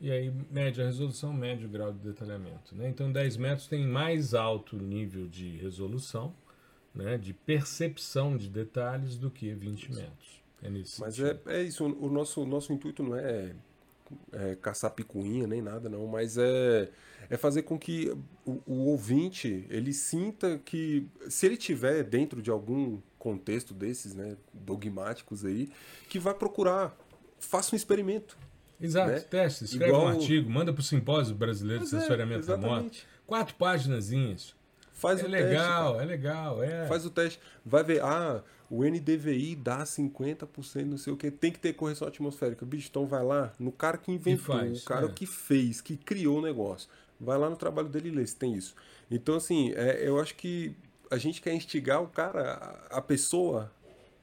E aí, média resolução, médio grau de detalhamento. Né? Então, 10 metros tem mais alto nível de resolução, né? de percepção de detalhes, do que 20 metros. É nesse Mas é, é, isso, o nosso, nosso intuito não é, é, caçar picuinha nem nada, não, mas é, é fazer com que o, o ouvinte ele sinta que, se ele tiver dentro de algum contexto desses, né, dogmáticos aí, que vai procurar faça um experimento. Exato, né? teste, escreve Igual... um artigo, manda para o Simpósio Brasileiro de Sensoriamento é, Remoto. Quatro páginas. Faz é o legal, teste, é legal, é. Faz o teste. Vai ver, ah, o NDVI dá 50%, não sei o que, tem que ter correção atmosférica. Bicho, então vai lá no cara que inventou, faz, o cara é. que fez, que criou o negócio. Vai lá no trabalho dele e lê se tem isso. Então, assim, é, eu acho que a gente quer instigar o cara, a pessoa,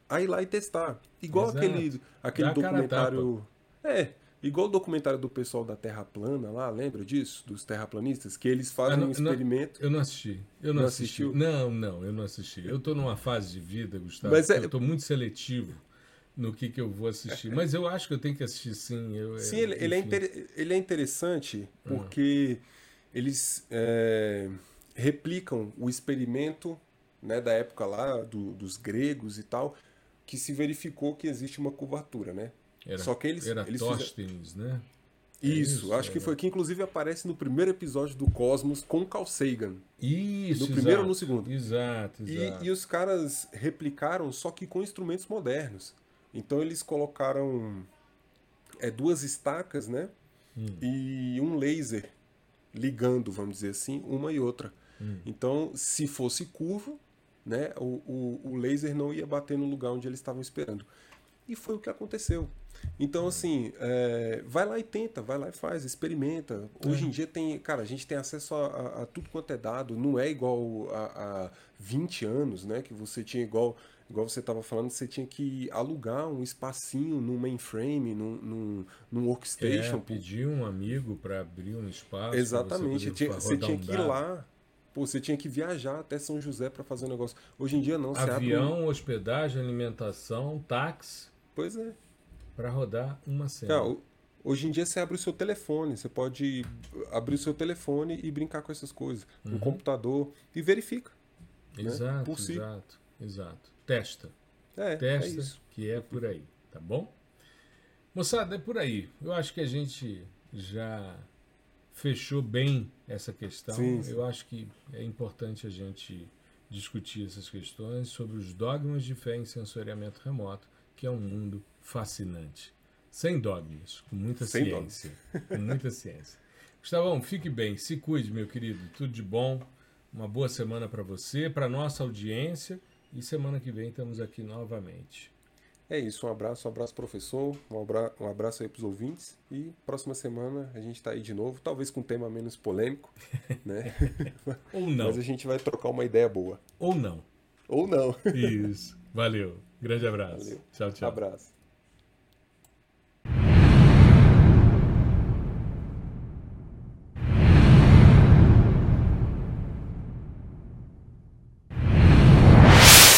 a ir lá e testar. Igual Exato. aquele, aquele documentário. É, igual o documentário do pessoal da Terra Plana lá, lembra disso? Dos terraplanistas? Que eles fazem não, um experimento. eu não assisti. Eu não, não assisti. Assistiu? Não, não, eu não assisti. Eu tô numa fase de vida, Gustavo. Mas é... Eu tô muito seletivo no que, que eu vou assistir. Mas eu acho que eu tenho que assistir sim. Eu, sim, ele, ele, é inter... ele é interessante ah. porque eles é, replicam o experimento né, da época lá do, dos gregos e tal, que se verificou que existe uma curvatura, né? Era, Só que eles, Eratóstenes, fizeram... né? É isso, isso, acho que foi que inclusive aparece no primeiro episódio do Cosmos com Carl Sagan. Isso, No primeiro ou no segundo. Exato, exato. E, e, os caras replicaram, só que com instrumentos modernos. Então eles colocaram é, duas estacas, né? Hum. E um laser ligando, vamos dizer assim, uma e outra. Hum. Então, se fosse curvo, né, o, o, o laser não ia bater no lugar onde eles estavam esperando. E foi o que aconteceu. Então, assim, é, vai lá e tenta, vai lá e faz, experimenta. Hoje é. em dia tem, cara, a gente tem acesso a, a, a tudo quanto é dado, não é igual a, a 20 anos, né? Que você tinha igual, igual você estava falando, você tinha que alugar um espacinho num mainframe, num, num, num workstation. É, pedir um amigo para abrir um espaço. Exatamente, você, tinha, você tinha que ir lá Pô, você tinha que viajar até São José para fazer um negócio. Hoje em dia não. Avião, um... hospedagem, alimentação, táxi. Pois é. Para rodar uma cena. Não, hoje em dia você abre o seu telefone. Você pode abrir o seu telefone e brincar com essas coisas. Uhum. No computador e verifica. Exato, né? Por si. exato, exato. Testa. É, é Testa, é isso. que é por aí, tá bom? Moçada, é por aí. Eu acho que a gente já fechou bem essa questão. Sim, sim. Eu acho que é importante a gente discutir essas questões sobre os dogmas de fé em sensoriamento remoto, que é um mundo fascinante. Sem dogmas, com muita Sem ciência. com muita ciência. [LAUGHS] Gustavão, fique bem, se cuide, meu querido. Tudo de bom. Uma boa semana para você, para nossa audiência e semana que vem estamos aqui novamente. É isso, um abraço, um abraço professor, um abraço, um abraço aí para os ouvintes e próxima semana a gente está aí de novo, talvez com um tema menos polêmico, [LAUGHS] né? Ou não. Mas a gente vai trocar uma ideia boa. Ou não. Ou não. Isso. Valeu. Grande abraço. Valeu. Tchau, tchau. Abraço.